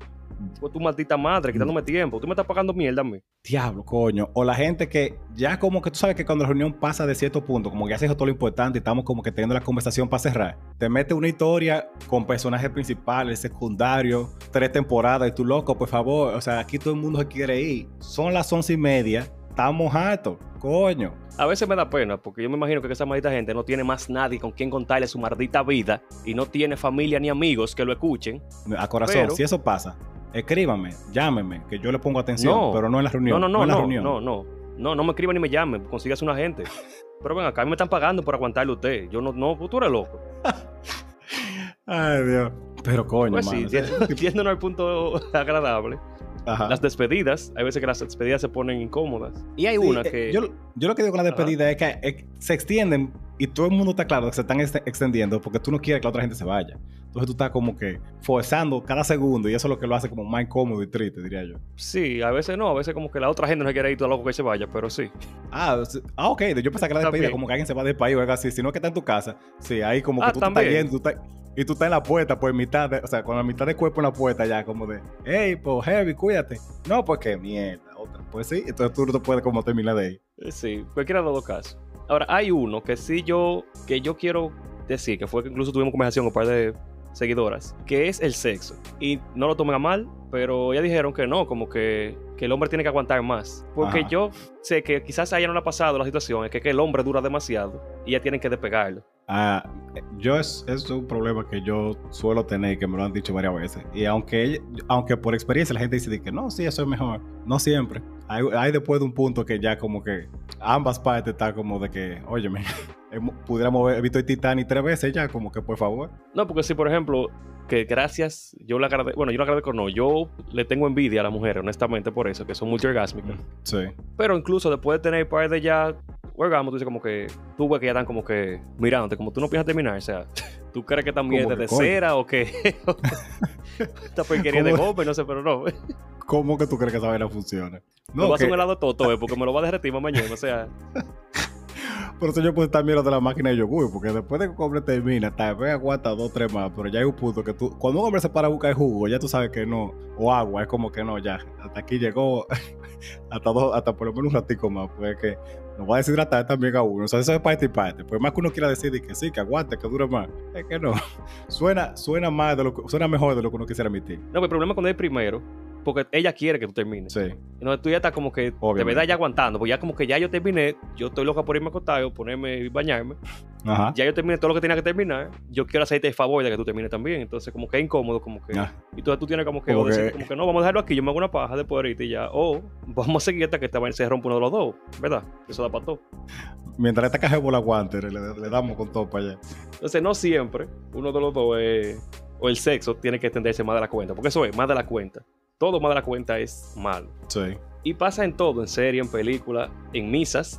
[SPEAKER 1] Tu maldita madre, quitándome tiempo. Tú me estás pagando mierda a mí.
[SPEAKER 2] diablo, coño. O la gente que ya como que tú sabes que cuando la reunión pasa de cierto punto, como que ya se dijo todo lo importante y estamos como que teniendo la conversación para cerrar, te mete una historia con personajes principales, secundarios, tres temporadas y tú loco, por favor. O sea, aquí todo el mundo se quiere ir. Son las once y media, estamos hartos, coño.
[SPEAKER 1] A veces me da pena, porque yo me imagino que esa maldita gente no tiene más nadie con quien contarle su maldita vida y no tiene familia ni amigos que lo escuchen.
[SPEAKER 2] A corazón,
[SPEAKER 1] Pero-
[SPEAKER 2] si eso pasa, escríbame, llámeme, que yo le pongo atención,
[SPEAKER 1] No.
[SPEAKER 2] pero no en la reunión.
[SPEAKER 1] No, no, no,
[SPEAKER 2] en la
[SPEAKER 1] no,
[SPEAKER 2] reunión.
[SPEAKER 1] no, no. No, no me escriban ni me llamen, consígase un agente. Pero ven acá, a mí me están pagando por aguantarle a usted. Yo no, no, tú eres loco.
[SPEAKER 2] Ay, Dios. Pero coño,
[SPEAKER 1] Pues sí,
[SPEAKER 2] mano.
[SPEAKER 1] yéndonos al punto agradable.
[SPEAKER 2] Ajá.
[SPEAKER 1] Las despedidas, hay veces que las despedidas se ponen incómodas. Y hay
[SPEAKER 2] Sí,
[SPEAKER 1] una
[SPEAKER 2] eh,
[SPEAKER 1] que.
[SPEAKER 2] Yo, yo lo que digo con la despedida es que eh, se extienden y todo el mundo está claro que se están ex- extendiendo porque tú no quieres que la otra gente se vaya. Entonces tú estás como que forzando cada segundo y eso es lo que lo hace como más incómodo y triste, diría yo.
[SPEAKER 1] Sí, a veces no, a veces como que la otra gente no se quiere ir todo loco que se vaya, pero sí.
[SPEAKER 2] Ah, ah, ok. Yo pensaba que la despedida
[SPEAKER 1] También.
[SPEAKER 2] como que alguien se va del país o algo así, sino que está en tu casa. Sí, ahí como que
[SPEAKER 1] Ah,
[SPEAKER 2] tú te estás
[SPEAKER 1] también.
[SPEAKER 2] yendo tú estás- y tú estás en la puerta, pues mitad de, o sea, con la mitad de cuerpo en la puerta ya, como de, hey, pues heavy, cuídate. No, pues qué mierda, otra. Pues sí, entonces tú no te puedes como terminar de ahí.
[SPEAKER 1] Sí, cualquiera de los dos casos. Ahora, hay uno que sí yo, que yo quiero decir, que fue que incluso tuvimos conversación con un par de seguidoras, que es el sexo. Y no lo tomen a mal, pero ellas dijeron que no, como que, que el hombre tiene que aguantar más. Porque
[SPEAKER 2] Ajá.
[SPEAKER 1] yo sé que quizás a ella no le ha pasado la situación, es que, que el hombre dura demasiado y ya tienen que despegarlo.
[SPEAKER 2] Ah, yo es, es un problema que yo suelo tener y que me lo han dicho varias veces. Y aunque, aunque por experiencia la gente dice de que no, sí, eso es mejor. No siempre. Hay, hay después de un punto que ya como que ambas partes están como de que, óyeme, pudiéramos haber visto el Titanic tres veces ya, como que por favor.
[SPEAKER 1] No, porque si, por ejemplo, que gracias, yo le agradezco, bueno, yo le agradezco, no, yo le tengo envidia a las mujeres, honestamente, por eso, que son multiorgásmicas.
[SPEAKER 2] Sí.
[SPEAKER 1] Pero incluso después de tener par de ya orgasmo, tú dices como que tú ves que ya están como que mirándote, como tú no piensas terminar, o sea, tú crees que también es de
[SPEAKER 2] coño.
[SPEAKER 1] cera o que esta porquería de golpe, no sé, pero no.
[SPEAKER 2] ¿Cómo que tú crees que esa vaina funciona?
[SPEAKER 1] No, vas a un helado de toto, eh, porque me lo va a derretir mañana, o sea,
[SPEAKER 2] Por eso yo puedo estar mirando la máquina de yogur, porque después de que un hombre termina, tal vez aguanta dos, tres más, pero ya hay un punto que tú, cuando un hombre se para a buscar jugo, ya tú sabes que no, o agua, es como que no, ya, hasta aquí llegó, hasta dos, hasta por lo menos un ratico más, pues que nos va a deshidratar también a uno, o sea, eso es parte y parte, pues más que uno quiera decir que sí, que aguante, que dure más, es que no, suena, suena más de lo suena mejor de lo que uno quisiera admitir,
[SPEAKER 1] no, pero el problema es cuando es primero, porque ella quiere que tú termines.
[SPEAKER 2] sí,
[SPEAKER 1] Entonces tú ya estás como que de
[SPEAKER 2] Obviamente.
[SPEAKER 1] verdad ya aguantando, pues ya como que ya yo terminé, yo estoy loca por irme a acostar, ponerme y bañarme.
[SPEAKER 2] ajá,
[SPEAKER 1] Ya yo terminé todo lo que tenía que terminar. Yo quiero hacerte el favor de que tú termines también. Entonces, como que es incómodo, como que.
[SPEAKER 2] Ah.
[SPEAKER 1] Y entonces tú tienes como que,
[SPEAKER 2] Como
[SPEAKER 1] o decir
[SPEAKER 2] que-
[SPEAKER 1] como que no, vamos a dejarlo aquí, yo me hago una paja después ahorita y ya. O vamos a seguir hasta que esta se rompa uno de los dos, ¿verdad? Eso da para todo.
[SPEAKER 2] mientras esta caja bola aguante, le, le damos con todo para allá,
[SPEAKER 1] Entonces, no siempre uno de los dos es- o el sexo tiene que extenderse más de la cuenta, porque eso es más de la cuenta. Todo más de la cuenta es malo.
[SPEAKER 2] sí.
[SPEAKER 1] Y pasa en todo, en serie, en película, en misas.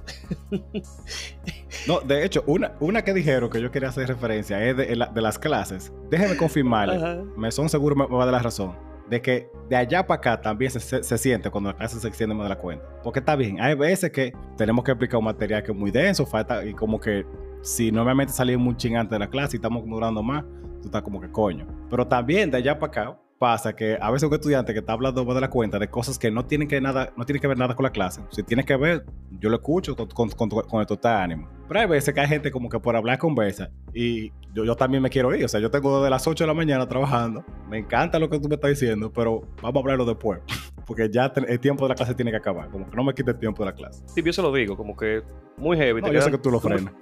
[SPEAKER 2] no, de hecho, una, una que dijeron que yo quería hacer referencia es de, de las clases. Déjenme confirmarle. Me son seguro me, me va a dar la razón de que de allá para acá también se, se, siente cuando la clase se extiende más de la cuenta. Porque está bien, hay veces que tenemos que explicar un material que es muy denso, falta, y como que si normalmente salimos muy chingante de la clase y estamos durando más, tú estás como que coño. Pero también de allá para acá pasa que a veces un estudiante que está hablando de la cuenta de cosas que no tienen que, nada, no tienen que ver nada con la clase. Si tienes que ver, yo lo escucho con, con, con, con el total ánimo. Pero hay veces que hay gente como que por hablar conversa y yo, yo, también me quiero ir. O sea, yo tengo desde las 8 de la mañana trabajando. Me encanta lo que tú me estás diciendo, pero vamos a hablarlo después. Porque ya el tiempo de la clase tiene que acabar. Como que no me quite el tiempo de la clase.
[SPEAKER 1] Sí, yo se lo digo, como que muy heavy.
[SPEAKER 2] No, yo sé que tú lo frenas.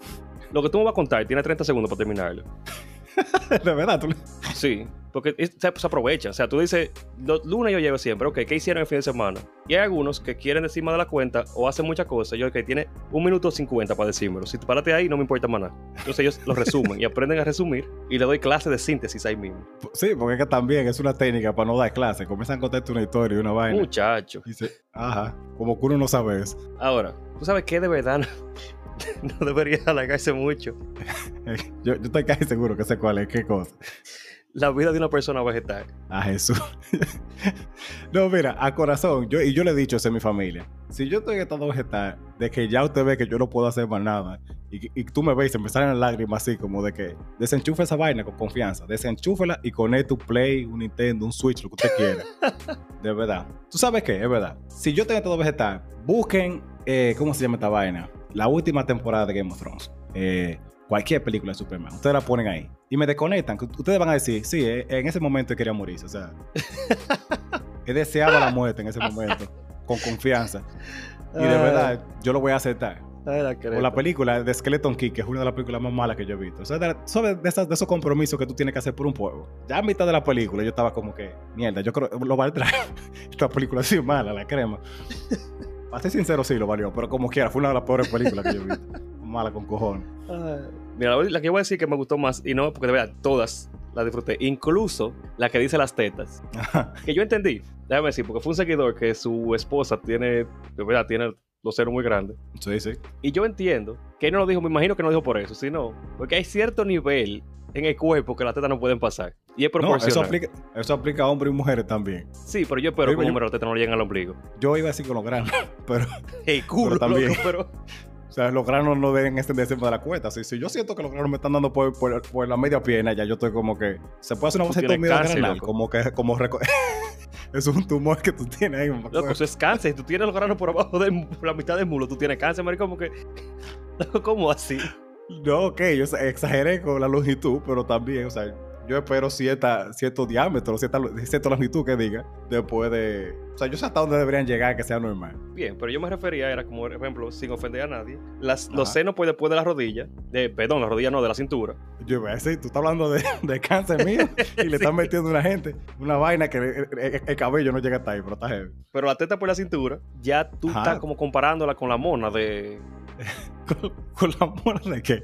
[SPEAKER 1] Lo que tú me vas a contar tiene 30 segundos para terminarlo.
[SPEAKER 2] de verdad, tú
[SPEAKER 1] Sí, porque se, se, aprovecha. O sea, tú dices, los lunes yo llego siempre, ok, ¿qué hicieron el fin de semana? Y hay algunos que quieren decir más de la cuenta o hacen muchas cosas. Yo, que tiene un minuto 50 para decírmelo. Si tú párate ahí, no me importa más nada. Entonces ellos lo resumen y aprenden a resumir y le doy clase de síntesis ahí mismo.
[SPEAKER 2] Sí, porque es que también es una técnica para no dar clase. Comienzan a contarte una historia y una vaina.
[SPEAKER 1] Muchacho.
[SPEAKER 2] Dice, ajá, como que uno no sabe eso.
[SPEAKER 1] Ahora, ¿tú sabes qué de verdad no, debería alargarse mucho?
[SPEAKER 2] yo, yo estoy casi seguro que sé cuál es, qué cosa
[SPEAKER 1] la vida de una persona vegetal.
[SPEAKER 2] A Jesús. no, mira, a corazón, yo, y yo le he dicho eso a mi familia. Si yo estoy en estado vegetal, de que ya usted ve que yo no puedo hacer más nada, y, y tú me ves y se me salen lágrimas así, como de que desenchufe esa vaina con confianza, desenchúfela y conecte un Play, un Nintendo, un Switch, lo que usted quiera. de verdad. ¿Tú sabes qué? Es verdad. Si yo estoy en estado vegetal, busquen, eh, ¿cómo se llama esta vaina? La última temporada de Game of Thrones. Eh, cualquier película de Superman. Ustedes la ponen ahí. Y me desconectan. Ustedes van a decir, sí, eh, en ese momento quería morirse. O sea, he deseado la muerte en ese momento. Con confianza. Y de verdad, yo lo voy a aceptar.
[SPEAKER 1] La
[SPEAKER 2] o la película de Skeleton Key, que es una de las películas más malas que yo he visto. O sea, de, sobre de, esas, de, esos compromisos que tú tienes que hacer por un pueblo. Ya a mitad de la película yo estaba como que, mierda, yo creo lo va a traer. Esta película así mala, la crema. Para ser sincero, sí lo valió, pero como quiera, fue una de las peores películas que yo he visto. Mala con cojones.
[SPEAKER 1] Mira, la que voy a decir que me gustó más, y no porque de verdad, todas las disfruté, incluso la que dice las tetas, que yo entendí, déjame decir, porque fue un seguidor que su esposa tiene, de verdad, tiene los senos muy grandes.
[SPEAKER 2] Sí, sí.
[SPEAKER 1] Y yo entiendo que él no lo dijo, me imagino que no lo dijo por eso, sino porque hay cierto nivel en el cuerpo que las tetas no pueden pasar. Y es proporcional.
[SPEAKER 2] No, eso, aplica, eso aplica a hombres y mujeres también.
[SPEAKER 1] Sí, pero yo espero que yo, las tetas no lleguen al ombligo.
[SPEAKER 2] Yo iba así con los granos, pero...
[SPEAKER 1] El culo,
[SPEAKER 2] pero también.
[SPEAKER 1] loco, pero...
[SPEAKER 2] O sea, los granos no deben extenderse de la cuenta. Si, si yo siento que los granos me están dando por, por, por, la media pierna, ya yo estoy como que. Se puede hacer una vasectomía granal.
[SPEAKER 1] loco.
[SPEAKER 2] Como que. Como Eso es un tumor que tú tienes ahí.
[SPEAKER 1] Loco, eso es cáncer. Si tú tienes los granos por abajo de por la mitad del mulo, tú tienes cáncer, marico. Como que. ¿Cómo así?
[SPEAKER 2] No, ok, yo exageré con la longitud, pero también, o sea, yo espero cierta, cierto diámetro, cierta, cierta longitud que diga, después de... O sea, yo sé hasta dónde deberían llegar que sea normal.
[SPEAKER 1] Bien, pero yo me refería, era como, por ejemplo, sin ofender a nadie, las, los senos pues después de la rodilla, de, perdón, la rodilla no, de la cintura.
[SPEAKER 2] Yo iba a decir, tú estás hablando de, de cáncer mío y le
[SPEAKER 1] Sí.
[SPEAKER 2] estás metiendo a una gente una vaina que el, el- el cabello no llega hasta ahí, pero está heavy.
[SPEAKER 1] Pero la teta por la cintura, ya tú
[SPEAKER 2] Ajá.
[SPEAKER 1] estás como comparándola con la mona de...
[SPEAKER 2] Con, con la mona de qué?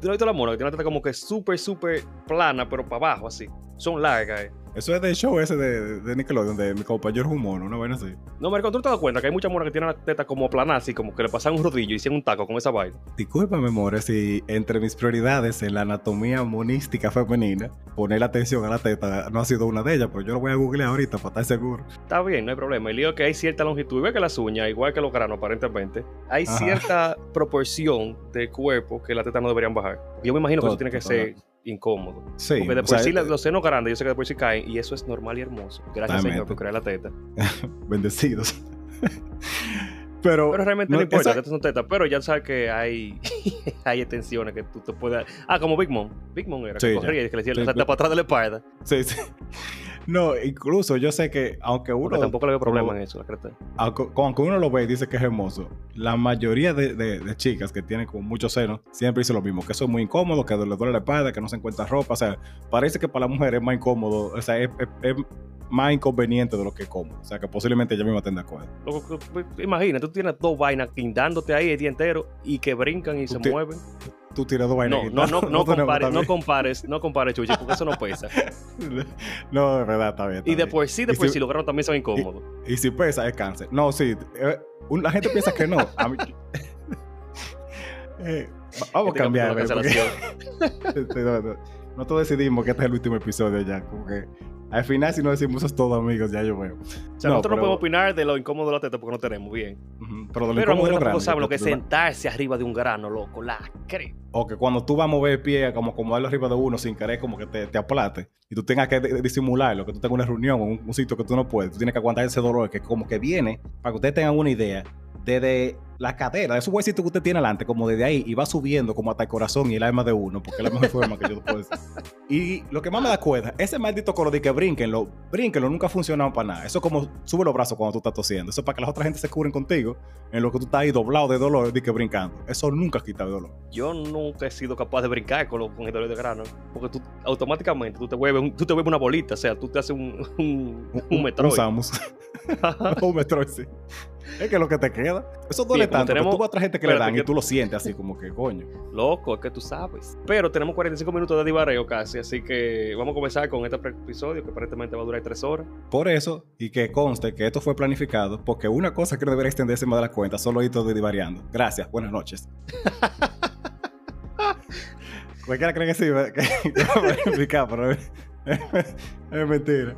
[SPEAKER 1] ¿Tú no has visto la mona? Que tiene una teta como que súper, súper plana, pero para abajo, así. Son largas, eh.
[SPEAKER 2] Eso es del show ese de, de Nickelodeon, de mi compañero es un mono, una vaina así.
[SPEAKER 1] No, Marco, ¿tú te das cuenta que hay muchas monas que tienen la teta como plana, así como que le pasan un rodillo y hacen un taco con esa vaina?
[SPEAKER 2] Discúlpame, More, si entre mis prioridades en la anatomía monística femenina, poner la atención a la teta no ha sido una de ellas, pero yo lo voy a googlear ahorita para estar seguro.
[SPEAKER 1] Está bien, no hay problema. El lío es que hay cierta longitud, igual que las uñas, igual que los granos, aparentemente. Hay
[SPEAKER 2] Ajá.
[SPEAKER 1] cierta proporción del cuerpo que las tetas no deberían bajar. Yo me imagino que eso tiene que ser incómodo.
[SPEAKER 2] Sí,
[SPEAKER 1] Porque de
[SPEAKER 2] o
[SPEAKER 1] por
[SPEAKER 2] sea,
[SPEAKER 1] sí
[SPEAKER 2] eh,
[SPEAKER 1] los senos grandes, yo sé que de por sí caen, y eso es normal y hermoso. Gracias. Señor, por crear la teta.
[SPEAKER 2] bendecidos. pero,
[SPEAKER 1] Pero realmente no,
[SPEAKER 2] no,
[SPEAKER 1] importa, tetas son tetas. Pero ya sabes que hay, hay extensiones que tú te puedes. Ah, como Big Mom. Big Mom era
[SPEAKER 2] Sí,
[SPEAKER 1] que
[SPEAKER 2] ya.
[SPEAKER 1] corría y que le
[SPEAKER 2] Sí,
[SPEAKER 1] la teta
[SPEAKER 2] Big-
[SPEAKER 1] para atrás de la espalda.
[SPEAKER 2] sí, sí. No, incluso yo sé que aunque uno
[SPEAKER 1] Porque tampoco le veo problema
[SPEAKER 2] como-
[SPEAKER 1] en eso, la creta.
[SPEAKER 2] aunque, aunque uno lo ve y dice que es hermoso, la mayoría de, de- de chicas que tienen como muchos senos siempre dice lo mismo, que eso es muy incómodo, que le duele la espalda, que no se encuentra ropa, o sea, parece que para la mujer es más incómodo, o sea, es, es- es más inconveniente de lo que cómodo, o sea, que posiblemente ella misma estén de acuerdo.
[SPEAKER 1] Loco, que- pues, Imagina, tú tienes dos vainas guindándote ahí el día entero y que brincan y
[SPEAKER 2] Tú
[SPEAKER 1] se mueven.
[SPEAKER 2] Tú tienes dos vainas.
[SPEAKER 1] No, no, no, no, compares, no compares, no compares, Chuchi, porque eso no pesa.
[SPEAKER 2] No, de verdad, está bien. está
[SPEAKER 1] Y de por sí, de por
[SPEAKER 2] si-
[SPEAKER 1] sí, los granos también son incómodos.
[SPEAKER 2] Y si pesa, es cáncer. No, sí. eh, la gente piensa que no. A mí- Eh, va- vamos a
[SPEAKER 1] Este
[SPEAKER 2] cambiar. eh, porque- no, no, nosotros decidimos que este es el último episodio ya. Como que al final, si no decimos eso es todo, amigos, ya yo veo.
[SPEAKER 1] O sea,
[SPEAKER 2] No,
[SPEAKER 1] nosotros no podemos opinar de lo incómodo de la teta porque no tenemos bien.
[SPEAKER 2] Pero de lo
[SPEAKER 1] Pero
[SPEAKER 2] incómodo de lo
[SPEAKER 1] que es sentarse arriba de un grano, loco. La cree.
[SPEAKER 2] O que cuando tú vas a mover el pie, como acomodarlo arriba de uno sin querer, como que te, te aplate. Y tú tengas que disimularlo, que tú tengas una reunión o un, un sitio que tú no puedes. Tú tienes que aguantar ese dolor que como que viene, para que ustedes tengan una idea, desde la cadera, de esos huesitos que usted tiene adelante, como desde ahí, y va subiendo como hasta el corazón y el alma de uno, porque es la mejor forma que yo puedo decir. Y lo que más me da cuenta, ese maldito coro de que brínquenlo, brínquenlo, nunca ha funcionado para nada. Eso es como sube los brazos cuando tú estás tosiendo. Eso es para que las otras gente se cubren contigo, en lo que tú estás ahí doblado de dolor, de que brincando. Eso nunca quita el dolor.
[SPEAKER 1] Yo nunca he sido capaz de brincar con, lo- con el dolor de grano. Porque tú automáticamente tú te vuelves, un- tú te vuelves una bolita. O sea, tú te haces un, un, un Metroid.
[SPEAKER 2] Un Samus. un Metroid, sí. Es que es lo que te queda. Eso duele
[SPEAKER 1] como
[SPEAKER 2] tanto.
[SPEAKER 1] tenemos-
[SPEAKER 2] tú vas a otra gente que le
[SPEAKER 1] Espérate,
[SPEAKER 2] dan y
[SPEAKER 1] que-
[SPEAKER 2] tú lo sientes así como que, coño.
[SPEAKER 1] Loco, es que tú sabes. Pero tenemos 45 minutos de divareo casi. Así que vamos a comenzar con este episodio que aparentemente va a durar 3 horas.
[SPEAKER 2] Por eso, y que conste que esto fue planificado, porque una cosa que no debería extenderse más de la cuenta, solo hito de divariando. Gracias, buenas noches. Cualquiera cree que sí, que, que pero es mentira.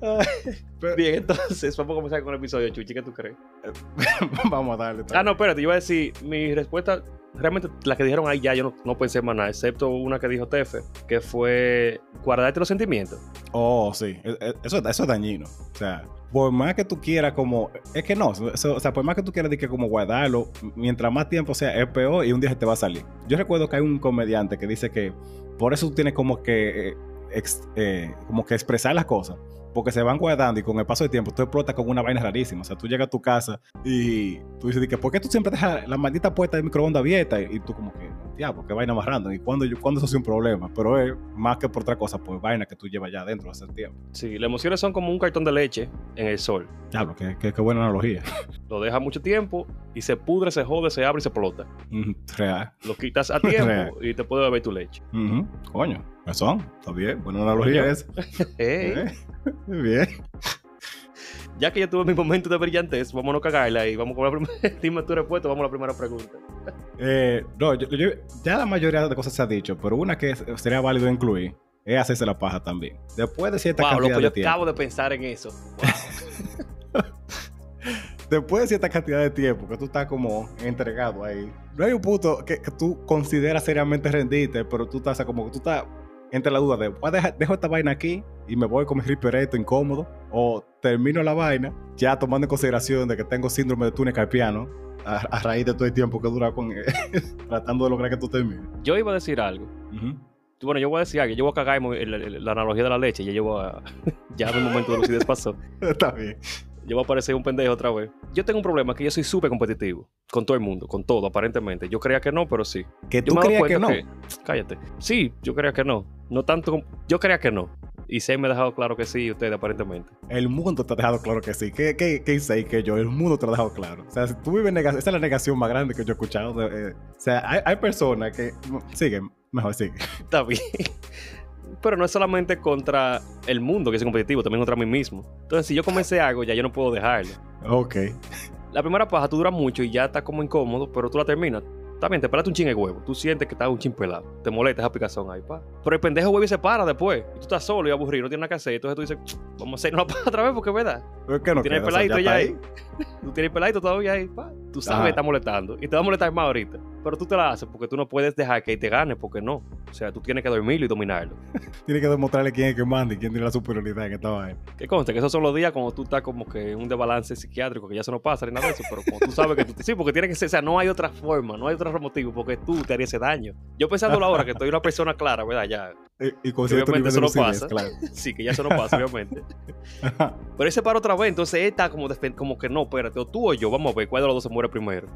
[SPEAKER 2] Pero-
[SPEAKER 1] Bien, entonces vamos a comenzar con el episodio, Chuchi. ¿Qué tú crees?
[SPEAKER 2] Vamos a darle.
[SPEAKER 1] Ah, no, espérate. Yo iba a decir, mi respuesta, realmente las que dijeron ahí ya yo no, no pensé más nada, excepto una que dijo Tefe, que fue guardarte los sentimientos.
[SPEAKER 2] Oh, sí. E- e- Eso, eso es dañino. O sea, por más que tú quieras como... Es que no. eso- o sea, por más que tú quieras que como guardarlo, mientras más tiempo sea, es peor y un día se te va a salir. Yo recuerdo que hay un comediante que dice que por eso tú tienes como que... eh, ex- eh, como que expresar las cosas. Porque se van guardando y con el paso del tiempo tú explotas con una vaina rarísima. O sea, tú llegas a tu casa y tú dices, que, ¿por qué tú siempre dejas la maldita puerta del microondas abierta? Y tú como que, diablo, qué vaina más random. ¿Y cuándo, yo- cuándo eso sea un problema? Pero es más que por otra cosa, pues vaina que tú llevas ya adentro hace tiempo.
[SPEAKER 1] Sí, las emociones son como un cartón de leche en el sol.
[SPEAKER 2] Diablo, qué, qué, qué buena analogía.
[SPEAKER 1] Lo dejas mucho tiempo y se pudre, se jode, se abre y se explota.
[SPEAKER 2] Ujú, Real.
[SPEAKER 1] Lo quitas a
[SPEAKER 2] Real.
[SPEAKER 1] tiempo y te puede beber tu leche.
[SPEAKER 2] Coño, razón. Está bien. Buena analogía esa.
[SPEAKER 1] Ey,
[SPEAKER 2] Eh, Bien.
[SPEAKER 1] Ya que ya tuve mi momento de brillantez, vámonos a cagarla y vamos con la primera. Dime tu respuesta, vamos a la primera pregunta.
[SPEAKER 2] Eh, no, yo- yo- ya la mayoría de cosas se ha dicho, pero una que sería válido incluir es hacerse la paja también. Después de cierta
[SPEAKER 1] Wow,
[SPEAKER 2] cantidad
[SPEAKER 1] loco,
[SPEAKER 2] de
[SPEAKER 1] yo
[SPEAKER 2] tiempo.
[SPEAKER 1] acabo de pensar en eso.
[SPEAKER 2] Después de cierta cantidad de tiempo que tú estás como entregado ahí, no hay un punto que, que tú consideras seriamente rendirte, pero tú estás como que tú estás entre la duda de, voy a dejar- dejo esta vaina aquí y me voy con mi ripereto incómodo, o termino la vaina ya tomando en consideración de que tengo síndrome de túnel carpiano a, a raíz de todo el tiempo que dura con tratando de lograr que tú termines.
[SPEAKER 1] Yo iba a decir algo. Bueno, yo voy a decir algo. Yo voy a cagar en el- el- la analogía de la leche. Ya llevo a... ya mi momento de lucidez pasó.
[SPEAKER 2] Está bien.
[SPEAKER 1] Yo voy a parecer un pendejo otra vez. Yo tengo un problema que yo soy súper competitivo. Con todo el mundo, con todo, aparentemente. Yo creía que no, pero sí.
[SPEAKER 2] Que tú creías que no.
[SPEAKER 1] Cállate. Sí, yo creía que no. No tanto como... Yo creía que no. Y se me ha dejado claro que sí, ustedes aparentemente.
[SPEAKER 2] El mundo te ha dejado claro que sí. ¿Qué, qué, qué que yo? El mundo te lo ha dejado claro. O sea, si tú vives negación, esa es la negación más grande que yo he escuchado. eh, o sea, hay, hay personas que... Sigue, mejor sigue.
[SPEAKER 1] Está bien. Pero no es solamente contra el mundo que soy competitivo, también contra mí mismo. Entonces, si yo comencé algo, ya yo no puedo dejarlo.
[SPEAKER 2] Ok.
[SPEAKER 1] La primera paja tú dura mucho y ya está como incómodo, pero tú la terminas. También te pelaste un chin de huevo. Tú sientes que estás un chin pelado. Te molesta esa picazón ahí, pa. Pero el pendejo huevo y se para después. Y tú estás solo y aburrido, no tienes nada que hacer. Entonces tú dices, vamos a hacernos la paja otra vez porque es verdad.
[SPEAKER 2] Pero ¿Qué no
[SPEAKER 1] Tienes
[SPEAKER 2] queda? O sea,
[SPEAKER 1] peladito ya ahí. Tú tienes el peladito todavía ahí, pa. Tú sabes
[SPEAKER 2] Ajá.
[SPEAKER 1] que está molestando. Y te va a molestar más ahorita. Pero tú te la haces porque tú no puedes dejar que te gane, porque no. O sea, tú tienes que dormirlo y dominarlo.
[SPEAKER 2] Tiene que demostrarle quién es que manda y quién tiene la superioridad en esta vaina.
[SPEAKER 1] Que conste que esos son los días cuando tú estás como que en un desbalance psiquiátrico, que ya eso no pasa ni nada de eso, pero como tú sabes que tú, sí, porque tiene que ser, o sea, no hay otra forma, no hay otro motivo, porque tú te harías ese daño. Yo pensándolo ahora que estoy una persona clara, ¿verdad? Ya,
[SPEAKER 2] Y, y con cierto
[SPEAKER 1] Obviamente eso no pasa.
[SPEAKER 2] claro.
[SPEAKER 1] sí, que ya eso no pasa, obviamente. Pero ese para otra vez, entonces él está como, como que no, espérate, o tú o yo, vamos a ver cuál de los dos se muere primero.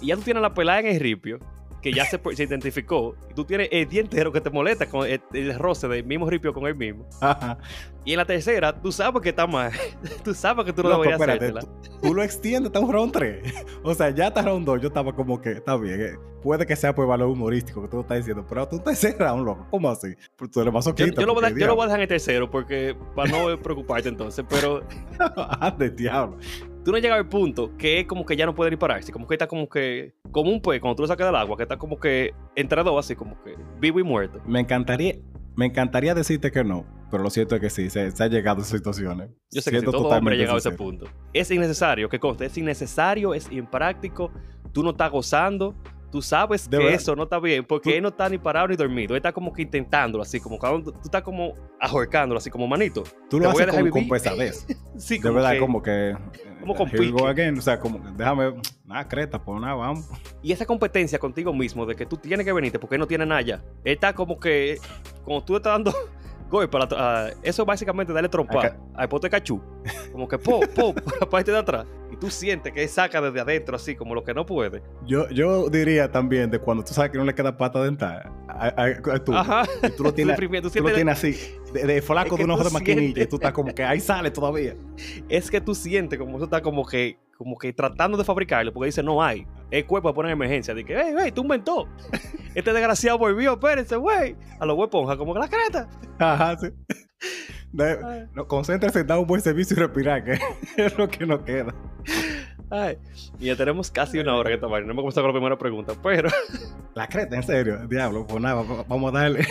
[SPEAKER 1] y ya tú tienes la pelada en el ripio, que ya se, se identificó, y tú tienes el día entero que te molesta con el, el roce del mismo ripio con él mismo.
[SPEAKER 2] Ajá.
[SPEAKER 1] Y en la tercera, tú sabes que está mal. tú sabes que tú no
[SPEAKER 2] Loco,
[SPEAKER 1] deberías
[SPEAKER 2] espérate, tú, tú lo extiendes hasta un round 3. O sea, ya hasta round 2 yo estaba como que, está bien, eh, puede que sea por valor humorístico que tú lo estás diciendo, pero tú te cerras un loco. ¿Cómo así? Tú eres
[SPEAKER 1] Yo, yo lo voy a, yo lo voy a dejar en el tercero porque para no preocuparte entonces, pero
[SPEAKER 2] Ande, diablo.
[SPEAKER 1] Tú no has llegado al punto que es como que ya no puede ni pararse, como que está como que, como un pez cuando tú lo sacas del agua, que está como que entre dos, así como que vivo y muerto.
[SPEAKER 2] Me encantaría, me encantaría decirte que no, pero lo cierto es que sí, se, se ha llegado a esas situaciones.
[SPEAKER 1] Yo sé que
[SPEAKER 2] Siendo
[SPEAKER 1] todo hombre ha llegado a ese punto. Es innecesario, que conste, es innecesario, es impráctico, tú no estás gozando, tú sabes
[SPEAKER 2] De
[SPEAKER 1] que
[SPEAKER 2] verdad.
[SPEAKER 1] eso no está bien, porque
[SPEAKER 2] Tú-
[SPEAKER 1] él no está ni parado ni dormido, él está como que intentándolo, así como tú estás como ahorcándolo, así como manito.
[SPEAKER 2] Tú lo haces
[SPEAKER 1] dejar
[SPEAKER 2] con, con pesadez.
[SPEAKER 1] Sí,
[SPEAKER 2] De
[SPEAKER 1] como
[SPEAKER 2] verdad,
[SPEAKER 1] que-
[SPEAKER 2] como que.
[SPEAKER 1] como con pique.
[SPEAKER 2] again. O sea, como, déjame. Nada, creta, pues nada, vamos.
[SPEAKER 1] Y esa competencia contigo mismo de que tú tienes que venirte porque él no tiene nada ya. Él está como que, como tú estás dando golpe, a la- a- eso básicamente darle trompa al pote cachú. Como que po, po, por la parte de atrás. Y tú sientes que él saca desde adentro así, como lo que no puede.
[SPEAKER 2] Yo, yo diría también de cuando tú sabes que no le queda pata dental a, a- a tú.
[SPEAKER 1] Ajá.
[SPEAKER 2] Y tú lo tienes,
[SPEAKER 1] Tú, tú
[SPEAKER 2] tú lo tienes así, de, de flaco
[SPEAKER 1] Es que
[SPEAKER 2] de un ojo de maquinilla.
[SPEAKER 1] sientes.
[SPEAKER 2] Y tú estás como que ahí sale todavía.
[SPEAKER 1] es que tú sientes como eso está como que, como que tratando de fabricarlo, porque dice no hay. El cuerpo pone en emergencia. Dice, hey, hey, tú inventó. Este desgraciado volvió, espérense, güey. A los ponja como que la creta.
[SPEAKER 2] Ajá, sí. De- no, concéntrese dar un buen servicio y respirar, que es lo que nos queda.
[SPEAKER 1] Ay. Y ya tenemos casi una hora que vaina. No me comenzó con la primera pregunta, pero
[SPEAKER 2] La creta, en serio, diablo. Pues nada, va- vamos a darle.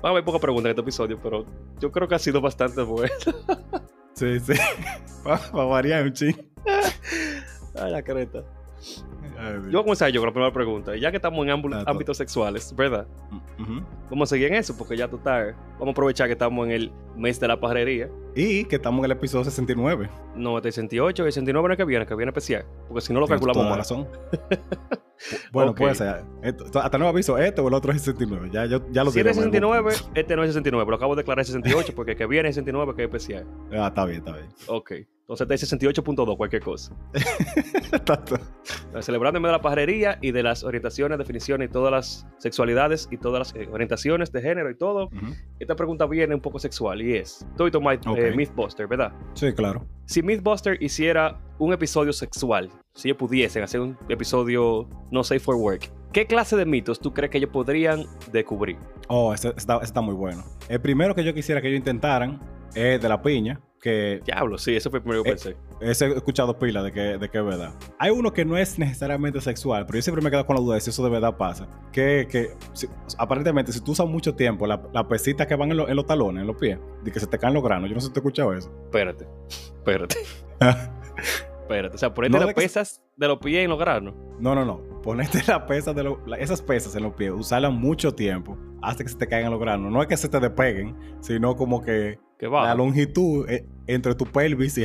[SPEAKER 1] van a haber pocas preguntas en este episodio, pero yo creo que ha sido bastante bueno.
[SPEAKER 2] Sí, sí. Para variar un ching.
[SPEAKER 1] Ay, la creta. Yo voy a comenzar yo con la primera pregunta. Ya que estamos en
[SPEAKER 2] Ah,
[SPEAKER 1] ámbitos sexuales, ¿verdad?
[SPEAKER 2] Ujú.
[SPEAKER 1] Vamos a seguir en eso, porque ya total. Vamos a aprovechar que estamos en el mes de la pajarería.
[SPEAKER 2] Y que estamos en el episodio 69.
[SPEAKER 1] No, este 68 y el 69 no es que viene, que viene especial. Porque si no lo
[SPEAKER 2] Tienes
[SPEAKER 1] calculamos mal.
[SPEAKER 2] razón. bueno,
[SPEAKER 1] Ok.
[SPEAKER 2] puede ser. Esto- hasta nuevo aviso, este o el otro es 69. Ya, ya, ya lo
[SPEAKER 1] Si es
[SPEAKER 2] diremos en algún
[SPEAKER 1] 69, este no es 69. Lo acabo de declarar 68 porque el que viene es 69, que es especial.
[SPEAKER 2] Ah, está bien, está bien.
[SPEAKER 1] Ok. Entonces este es 68.2, cualquier cosa.
[SPEAKER 2] Tanto.
[SPEAKER 1] Celebrando en medio de la pajarería y de las orientaciones, definiciones y todas las sexualidades y todas las eh, orientaciones de género y todo. Esta pregunta viene un poco sexual y es: My
[SPEAKER 2] Ok.
[SPEAKER 1] eh, Mythbuster, ¿verdad?
[SPEAKER 2] Sí, claro.
[SPEAKER 1] Si Mythbuster hiciera un episodio sexual, si ellos pudiesen hacer un episodio no safe for work, ¿qué clase de mitos tú crees que ellos podrían descubrir?
[SPEAKER 2] Oh, ese está, está muy bueno. El primero que yo quisiera que ellos intentaran es de la piña, que
[SPEAKER 1] Diablo, sí, eso fue el primero que
[SPEAKER 2] Eh,
[SPEAKER 1] pensé.
[SPEAKER 2] ese he escuchado pila de que, de que es verdad. Hay uno que no es necesariamente sexual, pero yo siempre me quedo con la duda de si eso de verdad pasa. Que, que si- aparentemente, si tú usas mucho tiempo la, la pesita que van en, lo- en los talones, en los pies, de que se te caen los granos, yo no sé si te he escuchado eso.
[SPEAKER 1] Espérate, espérate, espérate. O sea, ponerte
[SPEAKER 2] No,
[SPEAKER 1] las
[SPEAKER 2] que-
[SPEAKER 1] pesas de los pies en los granos.
[SPEAKER 2] No, no, no. Ponerte la pesa de lo- la- esas pesas en los pies, usarlas mucho tiempo hasta que se te caigan los granos. No es que se te despeguen, sino como que La longitud eh, entre tu pelvis y, y-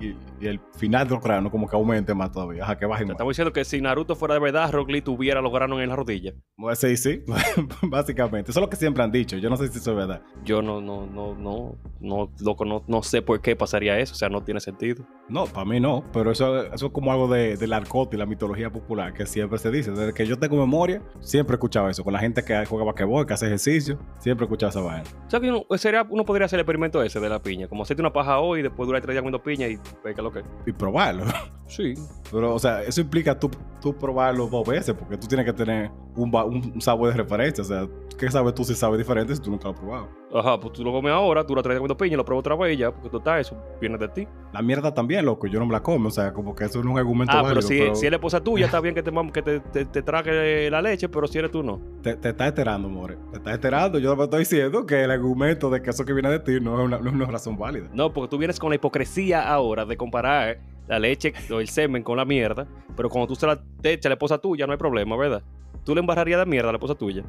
[SPEAKER 2] y- y- y el final del grano como que aumente más todavía. Ajá, que baje
[SPEAKER 1] Te
[SPEAKER 2] más.
[SPEAKER 1] estamos diciendo que si Naruto fuera de verdad, Rock Lee tuviera los granos en la rodilla.
[SPEAKER 2] Sí, sí, básicamente. Eso es lo que siempre han dicho. Yo no sé si eso es verdad.
[SPEAKER 1] Yo no, no, no, no, no, loco, no, no sé por qué pasaría eso. O sea, no tiene sentido.
[SPEAKER 2] No, para mí no, pero eso, eso es como algo de, del arcote y la mitología popular que siempre se dice. Desde que yo tengo memoria, siempre he escuchado eso. Con la gente que juega basquetbol, que hace ejercicio, siempre he escuchado esa vaina.
[SPEAKER 1] O sea, que uno, sería, uno podría hacer el experimento ese de la piña. Como hacerte una paja hoy y después durar tres días comiendo piña y ver qué es lo que.
[SPEAKER 2] Y probarlo.
[SPEAKER 1] Sí.
[SPEAKER 2] Pero, o sea, eso implica tú, tú probarlo dos veces, porque tú tienes que tener un, un sabor de referencia. O sea, ¿qué sabes tú si sabes diferente si tú nunca lo has probado?
[SPEAKER 1] Ajá, pues tú lo comes ahora, dura tres días comiendo piña lo pruebas otra vez ya, porque total, eso viene de ti.
[SPEAKER 2] La mierda también, loco, yo no me la como. O sea, como que eso no es un argumento
[SPEAKER 1] Ah,
[SPEAKER 2] válido.
[SPEAKER 1] pero si, si es la esposa tuya, está bien que te, que te, te, te trague la leche, pero si eres tú, no.
[SPEAKER 2] Te, te está enterando, more. Te está enterando. Yo me estoy diciendo que el argumento de que eso que viene de ti no es una, no es una razón válida.
[SPEAKER 1] No, porque tú vienes con la hipocresía ahora de comparar la leche o el semen con la mierda, pero cuando tú se la te echa a la esposa tuya, no hay problema, ¿verdad? Tú le embarrarías de mierda a la esposa tuya.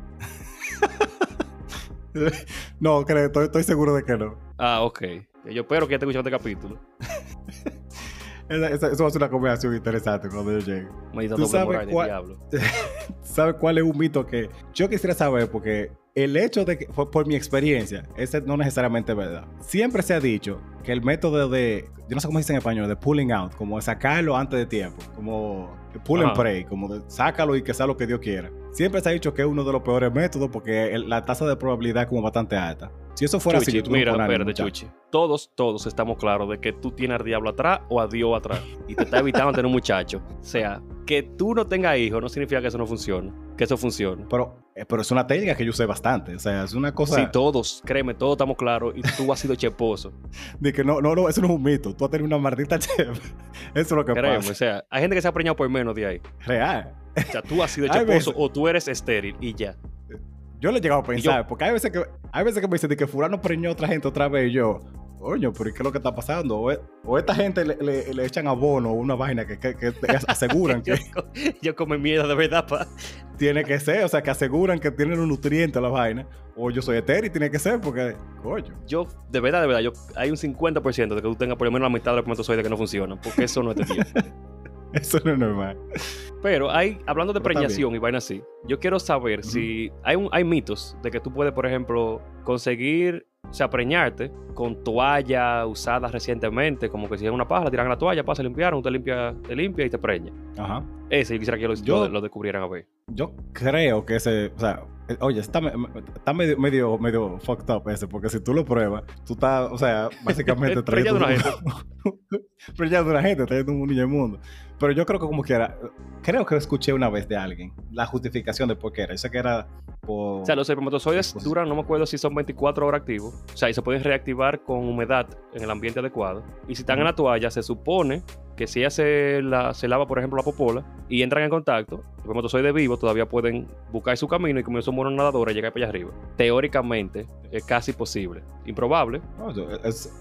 [SPEAKER 2] no, creo, estoy, estoy seguro de que no.
[SPEAKER 1] Ah, ok. Yo espero que ya te escuchado este capítulo.
[SPEAKER 2] Esa- esa- eso va a ser una conversación interesante cuando yo llegue.
[SPEAKER 1] Maldita
[SPEAKER 2] ¿Tú sabes cuál-
[SPEAKER 1] diablo.
[SPEAKER 2] ¿Sabes cuál es un mito que yo quisiera saber? Porque el hecho de que, por, por mi experiencia, ese no necesariamente es verdad. Siempre se ha dicho que el método de, yo no sé cómo se dice en español, de pulling out, como de sacarlo antes de tiempo, como pull and pray, como de sácalo y que sea lo que Dios quiera. Siempre se ha dicho que es uno de los peores métodos porque el- la tasa de probabilidad es como bastante alta. Si eso fuera así,
[SPEAKER 1] Chuchi,
[SPEAKER 2] yo tuve
[SPEAKER 1] mira,
[SPEAKER 2] ánimo,
[SPEAKER 1] espérate. Chuchi. Todos, todos estamos claros de que tú tienes al diablo atrás o a Dios atrás. Y te está evitando tener un muchacho. O sea, que tú no tengas hijos no significa que eso no funcione. Que eso funcione.
[SPEAKER 2] Pero, eh, pero es una técnica que yo usé bastante. O sea, es una cosa
[SPEAKER 1] Sí, todos, créeme, todos estamos claros. Y tú has sido cheposo.
[SPEAKER 2] de que no, no, no, eso no es un mito. Tú has tenido una maldita chef. Eso es lo que
[SPEAKER 1] Créeme, o
[SPEAKER 2] pasa.
[SPEAKER 1] sea, hay gente que se ha preñado por menos de ahí.
[SPEAKER 2] Real.
[SPEAKER 1] O sea, tú has sido
[SPEAKER 2] Hay
[SPEAKER 1] cheposo o tú eres estéril y ya.
[SPEAKER 2] Yo le he llegado a
[SPEAKER 1] Y yo-
[SPEAKER 2] pensar, porque hay veces que hay veces que me dicen de que fulano preñó a otra gente otra vez y yo, coño, pero ¿y qué es lo que está pasando? O, e- o esta gente le, le- le echan abono o una vaina que, que- aseguran
[SPEAKER 1] Yo,
[SPEAKER 2] que
[SPEAKER 1] co- yo come mierda de verdad, pa.
[SPEAKER 2] tiene que ser, o sea, que aseguran que tienen un nutriente la vaina. O yo soy etéreo y tiene que ser porque, coño.
[SPEAKER 1] Yo, de verdad, de verdad, yo, hay un 50% de que tú tengas por lo menos la mitad de los espermatozoides que no funcionan. Porque eso no es Dios.
[SPEAKER 2] Eso no es normal.
[SPEAKER 1] Pero hay, hablando de
[SPEAKER 2] Pero
[SPEAKER 1] preñación y vaina así, yo quiero saber si hay, un, hay mitos de que tú puedes, por ejemplo, conseguir, o sea, preñarte con toalla usada recientemente, como que si es una paja, la tiran a la toalla, pasa, limpiaron, usted limpia, te limpia y te preña.
[SPEAKER 2] Ajá.
[SPEAKER 1] Ese yo quisiera que lo,
[SPEAKER 2] Yo-
[SPEAKER 1] lo, descubrieran a ver.
[SPEAKER 2] Yo creo que ese, o sea, eh, oye, está, está medio, medio, medio fucked up ese, porque si tú lo pruebas, tú estás, o sea, básicamente trayendo
[SPEAKER 1] de una
[SPEAKER 2] un- preñado de una gente, trayendo un niño al mundo. Pero yo creo que como quiera, creo que escuché una vez de alguien la justificación de por qué era. Yo sé que era por...
[SPEAKER 1] O sea, los espermatozoides
[SPEAKER 2] Pues-
[SPEAKER 1] duran, no me acuerdo si son 24 horas activos. O sea, y se pueden reactivar con humedad en el ambiente adecuado. Y si están en la toalla, se supone que si ella se, la, se lava, por ejemplo, la popola y entran en contacto, los espermatozoides vivos todavía pueden buscar su camino y como son buenos nadadores, llegar para allá arriba. Teóricamente, es casi posible. Improbable.
[SPEAKER 2] No, es-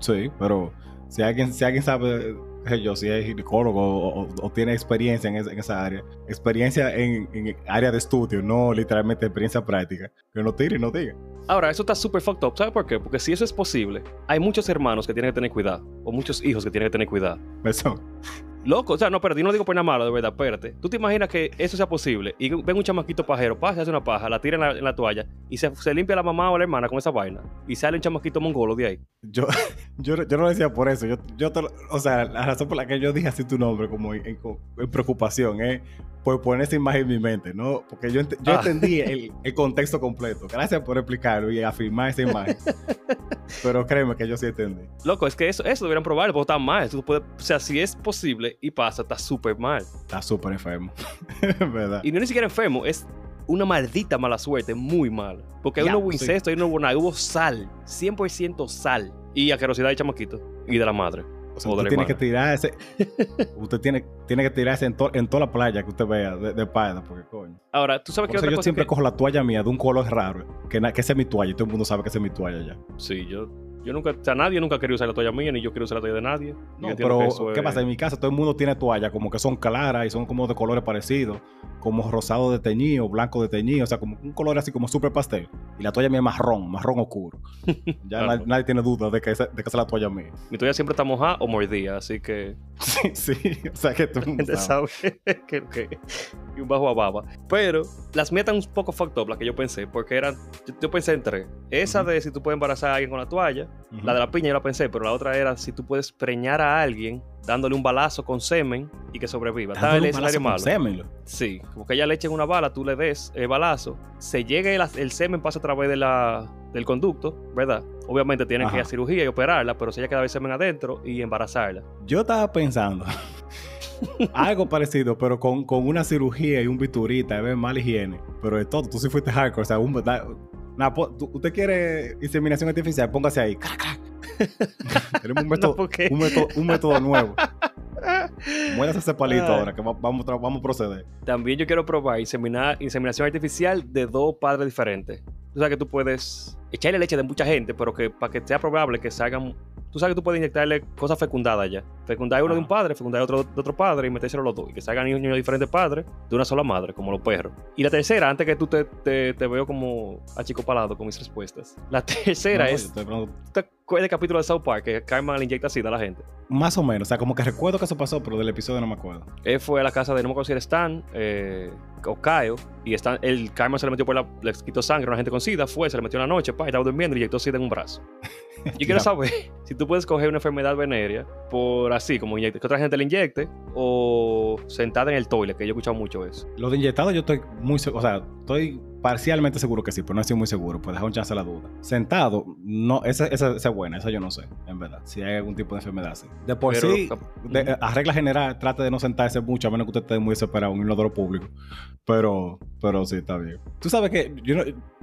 [SPEAKER 2] sí, pero si alguien, si alguien sabe, yo, si es ginecólogo o, o- o tiene experiencia en, esa- en esa área, experiencia en, en área de estudio, no literalmente experiencia práctica, que no tire y no diga.
[SPEAKER 1] Ahora, eso está súper fucked up. ¿Sabes por qué? Porque si eso es posible, hay muchos hermanos que tienen que tener cuidado. O muchos hijos que tienen que tener cuidado.
[SPEAKER 2] Eso.
[SPEAKER 1] Loco, o sea, no, pero yo no digo por nada malo, de verdad, espérate. ¿Tú te imaginas que eso sea posible? Y ven un chamaquito pajero, pasa, hace una paja, la tira en la, en la toalla y se, se limpia la mamá o la hermana con esa vaina. Y sale un chamaquito mongolo de ahí.
[SPEAKER 2] Yo, yo, yo no lo decía por eso. Yo, yo te o sea, la razón por la que yo dije así tu nombre, como en, en- en preocupación, es por poner esa imagen en mi mente, ¿no? Porque yo, ent- yo
[SPEAKER 1] Ah.
[SPEAKER 2] entendí el, el contexto completo. Gracias por explicarlo y afirmar esa imagen. Pero créeme que yo sí entendí.
[SPEAKER 1] Loco, es que eso, eso deberían probarlo, porque está mal. Eso puede, o sea, si es posible y pasa, está súper mal.
[SPEAKER 2] Está súper enfermo. ¿Verdad?
[SPEAKER 1] Y no es ni siquiera enfermo, es una maldita mala suerte, muy mala. Porque
[SPEAKER 2] Ya,
[SPEAKER 1] no hubo
[SPEAKER 2] sí.
[SPEAKER 1] incesto, ahí no hubo nada, hubo sal, 100% sal. Y asquerosidad de chamaquito y de la madre.
[SPEAKER 2] O sea,
[SPEAKER 1] o de
[SPEAKER 2] usted tiene que tirarse. usted tiene, tiene que tirarse en, to- en toda la playa que usted vea de, de espalda, porque coño.
[SPEAKER 1] Ahora, ¿tú sabes
[SPEAKER 2] Por
[SPEAKER 1] qué
[SPEAKER 2] eso
[SPEAKER 1] otra
[SPEAKER 2] yo
[SPEAKER 1] cosa
[SPEAKER 2] siempre
[SPEAKER 1] que-
[SPEAKER 2] cojo la toalla mía de un color raro, que, na- que esa es mi toalla y todo el mundo sabe que esa es mi toalla ya.
[SPEAKER 1] Sí, yo, yo nunca, o sea, nadie nunca quería usar la toalla mía, ni yo quiero usar la toalla de nadie.
[SPEAKER 2] No, pero
[SPEAKER 1] eso
[SPEAKER 2] ¿qué
[SPEAKER 1] es-
[SPEAKER 2] pasa? En mi casa todo el mundo tiene toallas como que son claras y son como de colores parecidos, como rosado de teñido, blanco de teñido, o sea, como un color así como súper pastel. Y la toalla mía es marrón, marrón oscuro. Ya
[SPEAKER 1] Claro.
[SPEAKER 2] nadie, nadie tiene duda de que, esa, de que esa es la toalla mía.
[SPEAKER 1] Mi toalla siempre está mojada o mordida, así que
[SPEAKER 2] Sí, sí, o sea que el mundo
[SPEAKER 1] gente
[SPEAKER 2] sabe.
[SPEAKER 1] sabe que, que- y un bajo a baba. Pero las están un poco fucked up, las que yo pensé, porque eran, yo, yo pensé en tres. Esa de si tú puedes embarazar a alguien con la toalla, la de la piña yo la pensé, pero la otra era si tú puedes preñar a alguien dándole un balazo con semen y que sobreviva. Está
[SPEAKER 2] Dándole
[SPEAKER 1] el escenario malo.
[SPEAKER 2] semen,
[SPEAKER 1] Sí, como que ella le echen una bala, tú le des el balazo, se llegue el, el semen, pasa a través de la, del conducto, ¿verdad? Obviamente tienen que ir a cirugía y operarla, pero si ella queda el semen adentro y embarazarla.
[SPEAKER 2] Yo estaba pensando algo parecido, pero con, con una cirugía y un biturita, ver mala higiene. Pero de todo, tú sí fuiste hardcore, o sea, un, da- po- tú- usted quiere inseminación artificial, póngase ahí. Tenemos un método,
[SPEAKER 1] No,
[SPEAKER 2] un método, un método nuevo. Muérase ese palito
[SPEAKER 1] Ay.
[SPEAKER 2] ahora, que va- vamos, vamos a proceder.
[SPEAKER 1] También yo quiero probar inseminar, inseminación artificial de dos padres diferentes. Tú sabes que tú puedes echarle leche de mucha gente, pero que para que sea probable que salgan. Tú sabes que tú puedes inyectarle cosas fecundadas ya. Fecundar uno de un
[SPEAKER 2] Ajá.
[SPEAKER 1] padre, fecundar otro de otro padre y metérselo los dos. Y que salgan niños de diferentes padres de una sola madre, como los perros. Y la tercera, antes que tú te, te, te veo como achicopalado con mis respuestas. La tercera
[SPEAKER 2] No,
[SPEAKER 1] es.
[SPEAKER 2] estoy hablando-
[SPEAKER 1] ¿tú te acuerdas del capítulo de South Park que Carmen le inyecta sida a la gente?
[SPEAKER 2] más o menos. O sea, como que recuerdo que eso pasó, pero del episodio no me acuerdo.
[SPEAKER 1] Él fue a la casa de, no me acuerdo si era Stan eh, o Kyle, y Stan, el Carmen se le metió por la, le quitó sangre a una gente con SIDA, fue, se le metió en la noche, pa, y estaba durmiendo y inyectó SIDA en un brazo. Yo quiero saber si tú puedes coger una enfermedad venérea por así, como inyecte, que otra gente le inyecte, o sentada en el toilet, que yo he escuchado mucho eso.
[SPEAKER 2] Lo de inyectado yo estoy muy... O sea, estoy parcialmente seguro que sí, pero no estoy muy seguro. Pues dejar un chance a la duda. Sentado, no, esa, esa, esa es buena, esa yo no sé, en verdad. Si hay algún tipo de enfermedad así. De por
[SPEAKER 1] Pero-
[SPEAKER 2] sí, de- a regla general, trate de no sentarse mucho, a menos que usted esté muy desesperado en un inodoro público. Pero, pero sí, está bien. Tú sabes que yo no,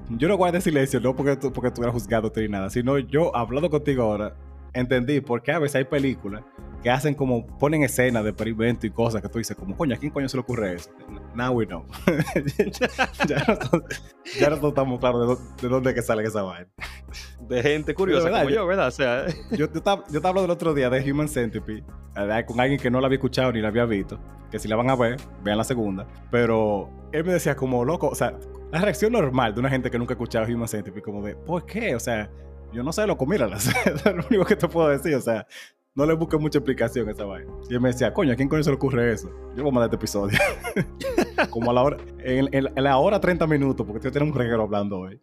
[SPEAKER 2] yo no guardo silencio, no porque tú, porque tú eras juzgado ni nada, sino yo, hablando contigo ahora, entendí por qué a veces hay películas que hacen como, ponen escenas de experimentos y cosas que tú dices, como, coño, ¿a quién coño se le ocurre eso? Now we know. ya, nosotros, ya nosotros estamos claros de, de dónde que sale esa vaina.
[SPEAKER 1] De gente curiosa
[SPEAKER 2] verdad,
[SPEAKER 1] como
[SPEAKER 2] yo-
[SPEAKER 1] yo, ¿verdad? O sea,
[SPEAKER 2] Yo, estaba, yo estaba hablando el otro día de Human Centipede ¿verdad? con alguien que no la había escuchado ni la había visto. Que si la van a ver, vean la segunda. Pero él me decía como loco, o sea, la reacción normal de una gente que nunca ha escuchado Human Centipede, como de, ¿por qué? O sea, yo no sé, loco, mírala. Es lo único que te puedo decir, o sea, no le busques mucha explicación a esa vaina. Y él me decía, coño, ¿a quién coño se le ocurre eso? Yo voy a mandar este episodio. como a la hora, en, en- en la hora 30 minutos, porque tú tienes un reguero hablando hoy.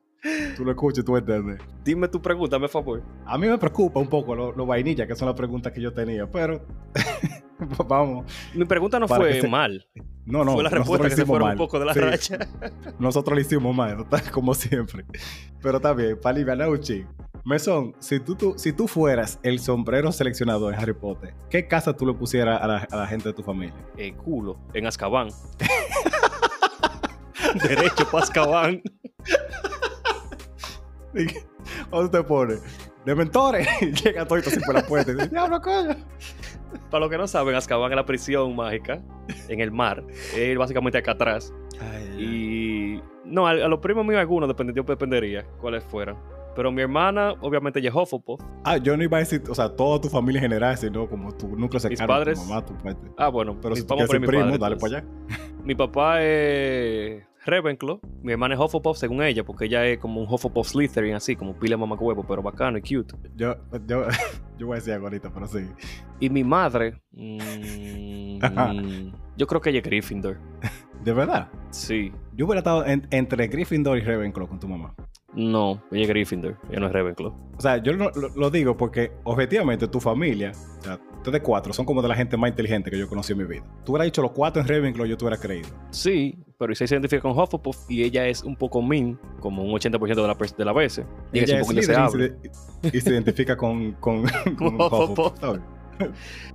[SPEAKER 2] Tú lo escuchas y tú entiendes.
[SPEAKER 1] dime tu pregunta, me favor.
[SPEAKER 2] A mí me preocupa un poco lo, lo vainilla, que son las preguntas que yo tenía, pero vamos.
[SPEAKER 1] Mi pregunta no fue
[SPEAKER 2] se-
[SPEAKER 1] mal.
[SPEAKER 2] No, no,
[SPEAKER 1] fue la respuesta que se fueron
[SPEAKER 2] mal.
[SPEAKER 1] un poco de la
[SPEAKER 2] Sí,
[SPEAKER 1] racha.
[SPEAKER 2] Nosotros lo hicimos mal, como siempre. Pero está bien, para aliviar un. Mesón, si tú, tú- si tú fueras el sombrero seleccionado en Harry Potter, ¿qué casa tú le pusieras a la, a la gente de tu familia?
[SPEAKER 1] El culo, en Azkaban. Derecho para Azkaban.
[SPEAKER 2] ¿Dónde te pone? De mentores. Y llega todo así por la puerta y dice, diablo, coño.
[SPEAKER 1] Para los que no saben, Azkaban es la prisión mágica en el mar. Es básicamente acá atrás. Y no, a, a los primos míos algunos dependió, dependería cuáles fueran. Pero mi hermana, obviamente, ella es Hufflepuff.
[SPEAKER 2] Ah, yo no iba a decir, o sea, toda tu familia en general, sino como tu núcleo cercano,
[SPEAKER 1] padres-
[SPEAKER 2] tu mamá, tu padre.
[SPEAKER 1] Ah, bueno,
[SPEAKER 2] Pero si tú
[SPEAKER 1] vamos
[SPEAKER 2] quieres
[SPEAKER 1] por mi
[SPEAKER 2] primo,
[SPEAKER 1] padre,
[SPEAKER 2] dale
[SPEAKER 1] entonces.
[SPEAKER 2] para allá.
[SPEAKER 1] Mi papá es Ravenclaw. Mi hermana es Hufflepuff, según ella, porque ella es como un Hufflepuff Slytherin, así, como pila mamá huevo, pero bacano y cute.
[SPEAKER 2] Yo, yo, yo voy a decir algo ahorita, pero sí.
[SPEAKER 1] Y mi madre, mm, yo creo que ella es Gryffindor.
[SPEAKER 2] De verdad.
[SPEAKER 1] Sí.
[SPEAKER 2] Yo hubiera estado en- entre Gryffindor y Ravenclaw con tu mamá.
[SPEAKER 1] No, ella es Gryffindor, ella no es Ravenclaw.
[SPEAKER 2] O sea, yo lo, lo- lo digo porque objetivamente tu familia, o sea, ustedes cuatro, son como de la gente más inteligente que yo conocí en mi vida. Tú hubieras dicho los cuatro en Ravenclaw, yo te hubiera creído.
[SPEAKER 1] Sí, pero Isai se identifica con Hufflepuff y ella es un poco mean, como un 80% de la, de las veces. Y ella es
[SPEAKER 2] es
[SPEAKER 1] un poco indeseable.
[SPEAKER 2] y se- y se identifica con, con, con
[SPEAKER 1] Hufflepuff.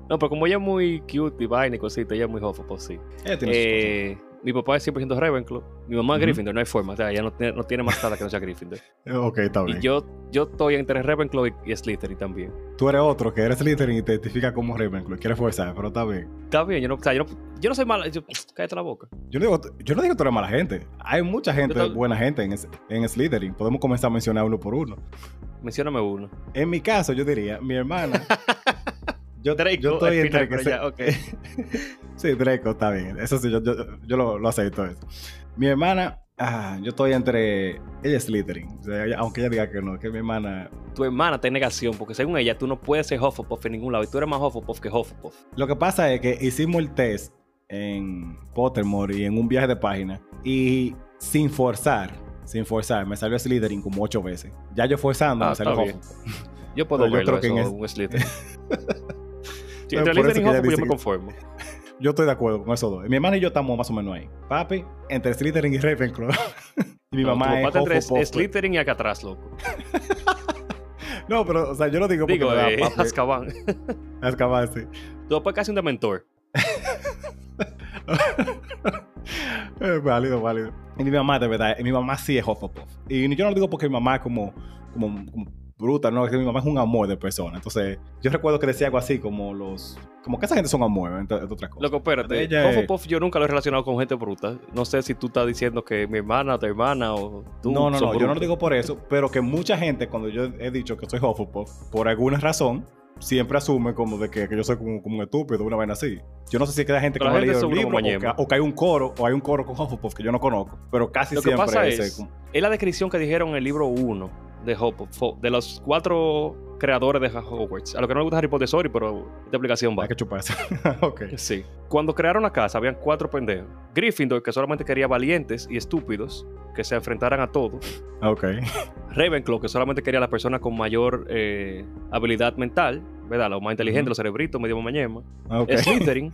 [SPEAKER 1] No, pero como ella es muy cute y vaina y cosita, ella es muy Hufflepuff, sí.
[SPEAKER 2] Ella tiene
[SPEAKER 1] Eh, mi papá es 100% Ravenclaw, mi mamá es
[SPEAKER 2] Ujú.
[SPEAKER 1] Gryffindor, no hay forma, o sea, ella no tiene, no tiene más nada que no sea Gryffindor.
[SPEAKER 2] cosas. Ok, está bien.
[SPEAKER 1] Y yo, yo estoy entre Ravenclaw y, y Slytherin también.
[SPEAKER 2] Tú eres otro que eres Slytherin y te identifica como Ravenclaw. Quieres forzar, pero está bien.
[SPEAKER 1] Está bien, yo no, o sea, yo no, yo no soy mala, yo- cállate la boca.
[SPEAKER 2] Yo no, digo, yo no digo que tú eres mala gente. Hay mucha gente, buena gente en, en Slytherin. Podemos comenzar a mencionar uno por uno.
[SPEAKER 1] Mencióname uno.
[SPEAKER 2] En mi caso, yo diría, mi hermana. yo,
[SPEAKER 1] Draco,
[SPEAKER 2] yo estoy entre que
[SPEAKER 1] pero
[SPEAKER 2] se-
[SPEAKER 1] ya, ok.
[SPEAKER 2] Sí, Draco, está bien. Eso sí, yo, yo, yo lo, lo acepto eso. Mi hermana, ah, yo estoy entre. Ella es Slytherin. O sea, ella- aunque ella diga que no, que mi hermana.
[SPEAKER 1] Tu hermana en negación, porque según ella, tú no puedes ser Hufflepuff en ningún lado, y tú eres más Hufflepuff que Hufflepuff.
[SPEAKER 2] Lo que pasa es que hicimos el test en Pottermore y en un viaje de página. Y sin forzar, sin forzar, me salió Slytherin como ocho veces. Ya yo forzando,
[SPEAKER 1] Ah,
[SPEAKER 2] me salió. Hufflepuff.
[SPEAKER 1] Yo puedo
[SPEAKER 2] yo
[SPEAKER 1] verlo
[SPEAKER 2] creo que
[SPEAKER 1] eso,
[SPEAKER 2] en
[SPEAKER 1] un Slytherin. Sí, entre Slytherin y Hufflepuff yo me conformo.
[SPEAKER 2] Yo estoy de acuerdo con esos dos. Mi hermana y yo estamos más o menos ahí. Papi, entre Slytherin y Ravenclaw. y mi
[SPEAKER 1] No,
[SPEAKER 2] mamá es
[SPEAKER 1] entre. Slytherin y acá atrás, loco.
[SPEAKER 2] No, pero, o sea, yo lo digo porque
[SPEAKER 1] Digo,
[SPEAKER 2] me da
[SPEAKER 1] eh,
[SPEAKER 2] papi.
[SPEAKER 1] Azkaban.
[SPEAKER 2] Azkaban, sí.
[SPEAKER 1] Tu papá es casi un dementor.
[SPEAKER 2] Eh, válido, válido. Y mi mamá, de verdad, y mi mamá sí es Hufflepuff. Y yo no lo digo porque mi mamá es como, como, como bruta, no, es que mi mamá es un amor de persona. Entonces, yo recuerdo que decía algo así como los... Como que esa gente son amor, entre, entre otras cosas.
[SPEAKER 1] Loco, espérate.
[SPEAKER 2] Ella es-
[SPEAKER 1] Hufflepuff yo nunca lo he relacionado con gente bruta. No sé si tú estás diciendo que mi hermana, tu hermana o tú
[SPEAKER 2] no, no, no, yo no lo digo por eso, pero que mucha gente, cuando yo he dicho que soy Hufflepuff, por alguna razón, siempre asume como de que, que yo soy como, como un estúpido, una vaina así. Yo no sé si es que hay gente que no ha leído el libro o que, o que hay un coro, o hay un coro con Hufflepuff que yo no conozco, pero casi
[SPEAKER 1] Lo que
[SPEAKER 2] siempre
[SPEAKER 1] pasa
[SPEAKER 2] ese
[SPEAKER 1] es,
[SPEAKER 2] como-
[SPEAKER 1] es la descripción que dijeron en el libro 1. De de los cuatro creadores de Hogwarts. A lo que no le gusta Harry Potter, sorry, pero esta aplicación va.
[SPEAKER 2] Hay que chuparse. ok.
[SPEAKER 1] Sí. Cuando crearon la casa, habían cuatro pendejos. Gryffindor, que solamente quería valientes y estúpidos que se enfrentaran a todo.
[SPEAKER 2] Ok.
[SPEAKER 1] Ravenclaw, que solamente quería a las personas con mayor eh, habilidad mental, ¿verdad? Los más inteligentes, los cerebritos, medio mañema.
[SPEAKER 2] Ok.
[SPEAKER 1] Slytherin,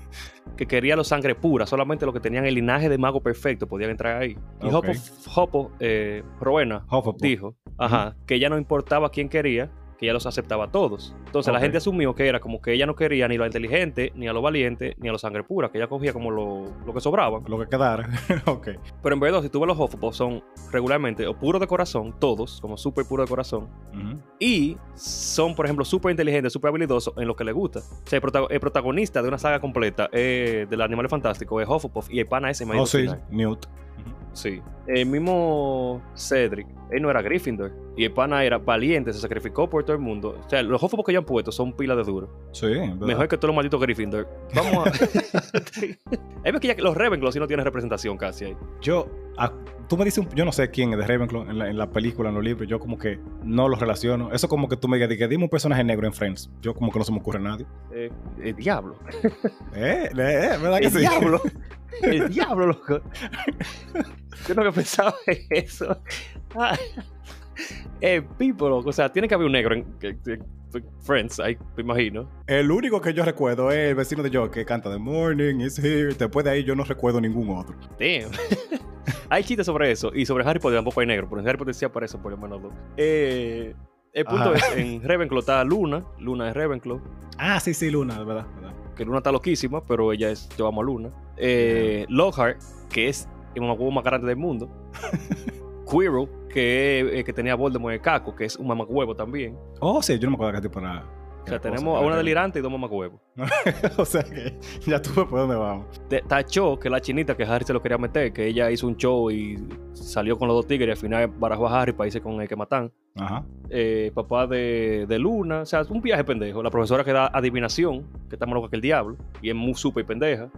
[SPEAKER 1] que quería los sangre pura, solamente los que tenían el linaje de mago perfecto podían entrar ahí. Y. Hopo, Hopo, eh, Rowena,
[SPEAKER 2] Hufflepuff.
[SPEAKER 1] dijo, ajá, que ya no importaba quién quería, que ella los aceptaba a todos. Entonces la gente asumió que era como que ella no quería ni a lo inteligente, ni a lo valiente, ni a los sangre pura, que ella cogía como lo, lo que sobraban.
[SPEAKER 2] Lo que quedara. ok.
[SPEAKER 1] Pero en verdad, si tú ves los Hufflepuff, son regularmente o puros de corazón, todos, como súper puros de corazón, y son, por ejemplo, súper inteligentes, súper habilidosos en lo que les gusta. O sea, el, protago- el protagonista de una saga completa eh, del Animales Fantásticos es Hufflepuff y el pana ese
[SPEAKER 2] Oh, sí. Newt.
[SPEAKER 1] Sí. El mismo Cedric, él no era Gryffindor. Y el pana era valiente, se sacrificó por todo el mundo. O sea, los Hufflepuff que ellos han puesto son pilas de duro.
[SPEAKER 2] Sí, ¿verdad?
[SPEAKER 1] Mejor que todos los malditos Gryffindor. Vamos a... Ahí ves que ya los Ravenclaw sí no tienen representación casi ahí.
[SPEAKER 2] Yo, ah, tú me dices, un- yo no sé quién es de Ravenclaw en la, en la película, en los libros, yo como que no los relaciono. Eso como que tú me digas, di que dime un personaje negro en Friends. Yo como que no se me ocurre a nadie.
[SPEAKER 1] Eh, el diablo.
[SPEAKER 2] Eh, eh, eh, ¿verdad que
[SPEAKER 1] El
[SPEAKER 2] sí?
[SPEAKER 1] diablo. El diablo, loco. Yo no había pensado en eso. Ah. Eh, people, loco. O sea, tiene que haber un negro en, en- en Friends, ahí me imagino.
[SPEAKER 2] El único que yo recuerdo es el vecino de yo que canta The Morning is here. Después de ahí yo no recuerdo ningún otro.
[SPEAKER 1] Damn. hay chistes sobre eso. Y sobre Harry Potter tampoco hay negro. Pero en Harry Potter sí aparece por lo menos dos. Eh, el punto
[SPEAKER 2] Ajá.
[SPEAKER 1] es, en Ravenclaw está Luna. Luna es Ravenclaw.
[SPEAKER 2] Ah, sí, sí, Luna, de verdad. verdad.
[SPEAKER 1] Que Luna está loquísima, pero ella es, yo amo a Luna. Eh, Lockhart, que es el mamacuevo más grande del mundo. Quirrell, que el que tenía Voldemort en el caco, que es un mamacuevo también.
[SPEAKER 2] Oh, sí, yo no me acuerdo qué tipo era.
[SPEAKER 1] O sea, tenemos a una delirante y dos mamacuevos.
[SPEAKER 2] o sea que ya tú ves por dónde vamos.
[SPEAKER 1] De- Está Cho, que es la chinita que Harry se lo quería meter, que ella hizo un show y salió con los dos tigres y al final barajó a Harry para irse con el que matan.
[SPEAKER 2] Ajá.
[SPEAKER 1] Eh, papá de, de Luna, o sea, es un viaje pendejo. La profesora que da adivinación, que está más loca que el diablo, y es muy súper pendeja.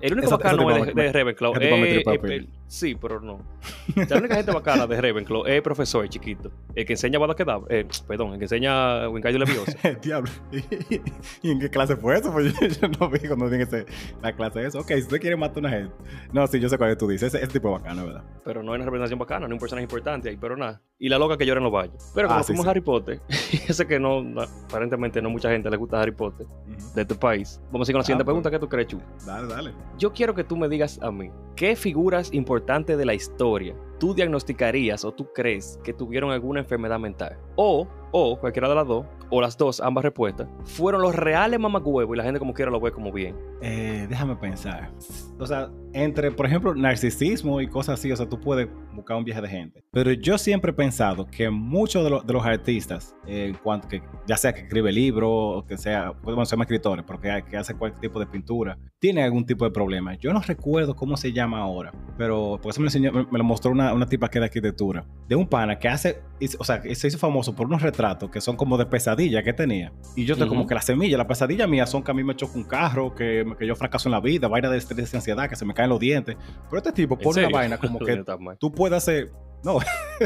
[SPEAKER 1] El único
[SPEAKER 2] Esa-
[SPEAKER 1] bacano
[SPEAKER 2] esa
[SPEAKER 1] de,
[SPEAKER 2] tipa-
[SPEAKER 1] de Ravenclaw es- es-
[SPEAKER 2] peli.
[SPEAKER 1] Sí, pero no. O sea, la única gente bacana de Ravenclaw es el profesor chiquito. El que enseña Bada. Eh, perdón, el que enseña Wingardium Leviosa.
[SPEAKER 2] El diablo. ¿Y en qué clase fue eso? Pues yo, yo no vi cuando ese- la clase de eso. Ok, si usted quiere matar a una gente. No, sí, yo sé cuál es tú dices. Ese, ese tipo es bacano, ¿verdad?
[SPEAKER 1] pero no hay una representación bacana, hay un personaje importante ahí, pero nada. Y la loca que llora en los valles. Pero como
[SPEAKER 2] Ah, sí, sí.
[SPEAKER 1] Harry Potter, yo sé que no, no- aparentemente no mucha gente le gusta Harry Potter de este país. Vamos a ir con la siguiente
[SPEAKER 2] Ah, pues.
[SPEAKER 1] pregunta que tú crees, Chu.
[SPEAKER 2] Dale, dale.
[SPEAKER 1] Yo quiero que tú me digas a mí, ¿qué figuras importantes de la historia tú diagnosticarías o tú crees que tuvieron alguna enfermedad mental? O, o cualquiera de las dos, o las dos, ambas respuestas, fueron los reales mamacuevos y la gente como quiera lo ve como bien.
[SPEAKER 2] Eh, déjame pensar. O sea, entre, por ejemplo, narcisismo y cosas así, o sea, tú puedes buscar un viaje de gente. Pero yo siempre he pensado que muchos de, los- de los artistas, eh, en cuanto que, ya sea que escribe libros, o que sea, bueno, se llama escritores, porque que hace cualquier tipo de pintura, tienen algún tipo de problema. Yo no recuerdo cómo se llama ahora, pero por eso me lo, enseñó- me, me lo mostró una, una tipa que es de arquitectura, de un pana que hace, o sea, se hizo famoso por unos retratos que son como de pesadilla que tenía. Y yo estoy como que la semilla, la pesadilla mía son que a mí me choca un carro, que, que yo fracaso en la vida, vaina de estrés y ansiedad, que se me caen los dientes. Pero este tipo
[SPEAKER 1] ¿En
[SPEAKER 2] pone una vaina como que tú puedes hacer. No,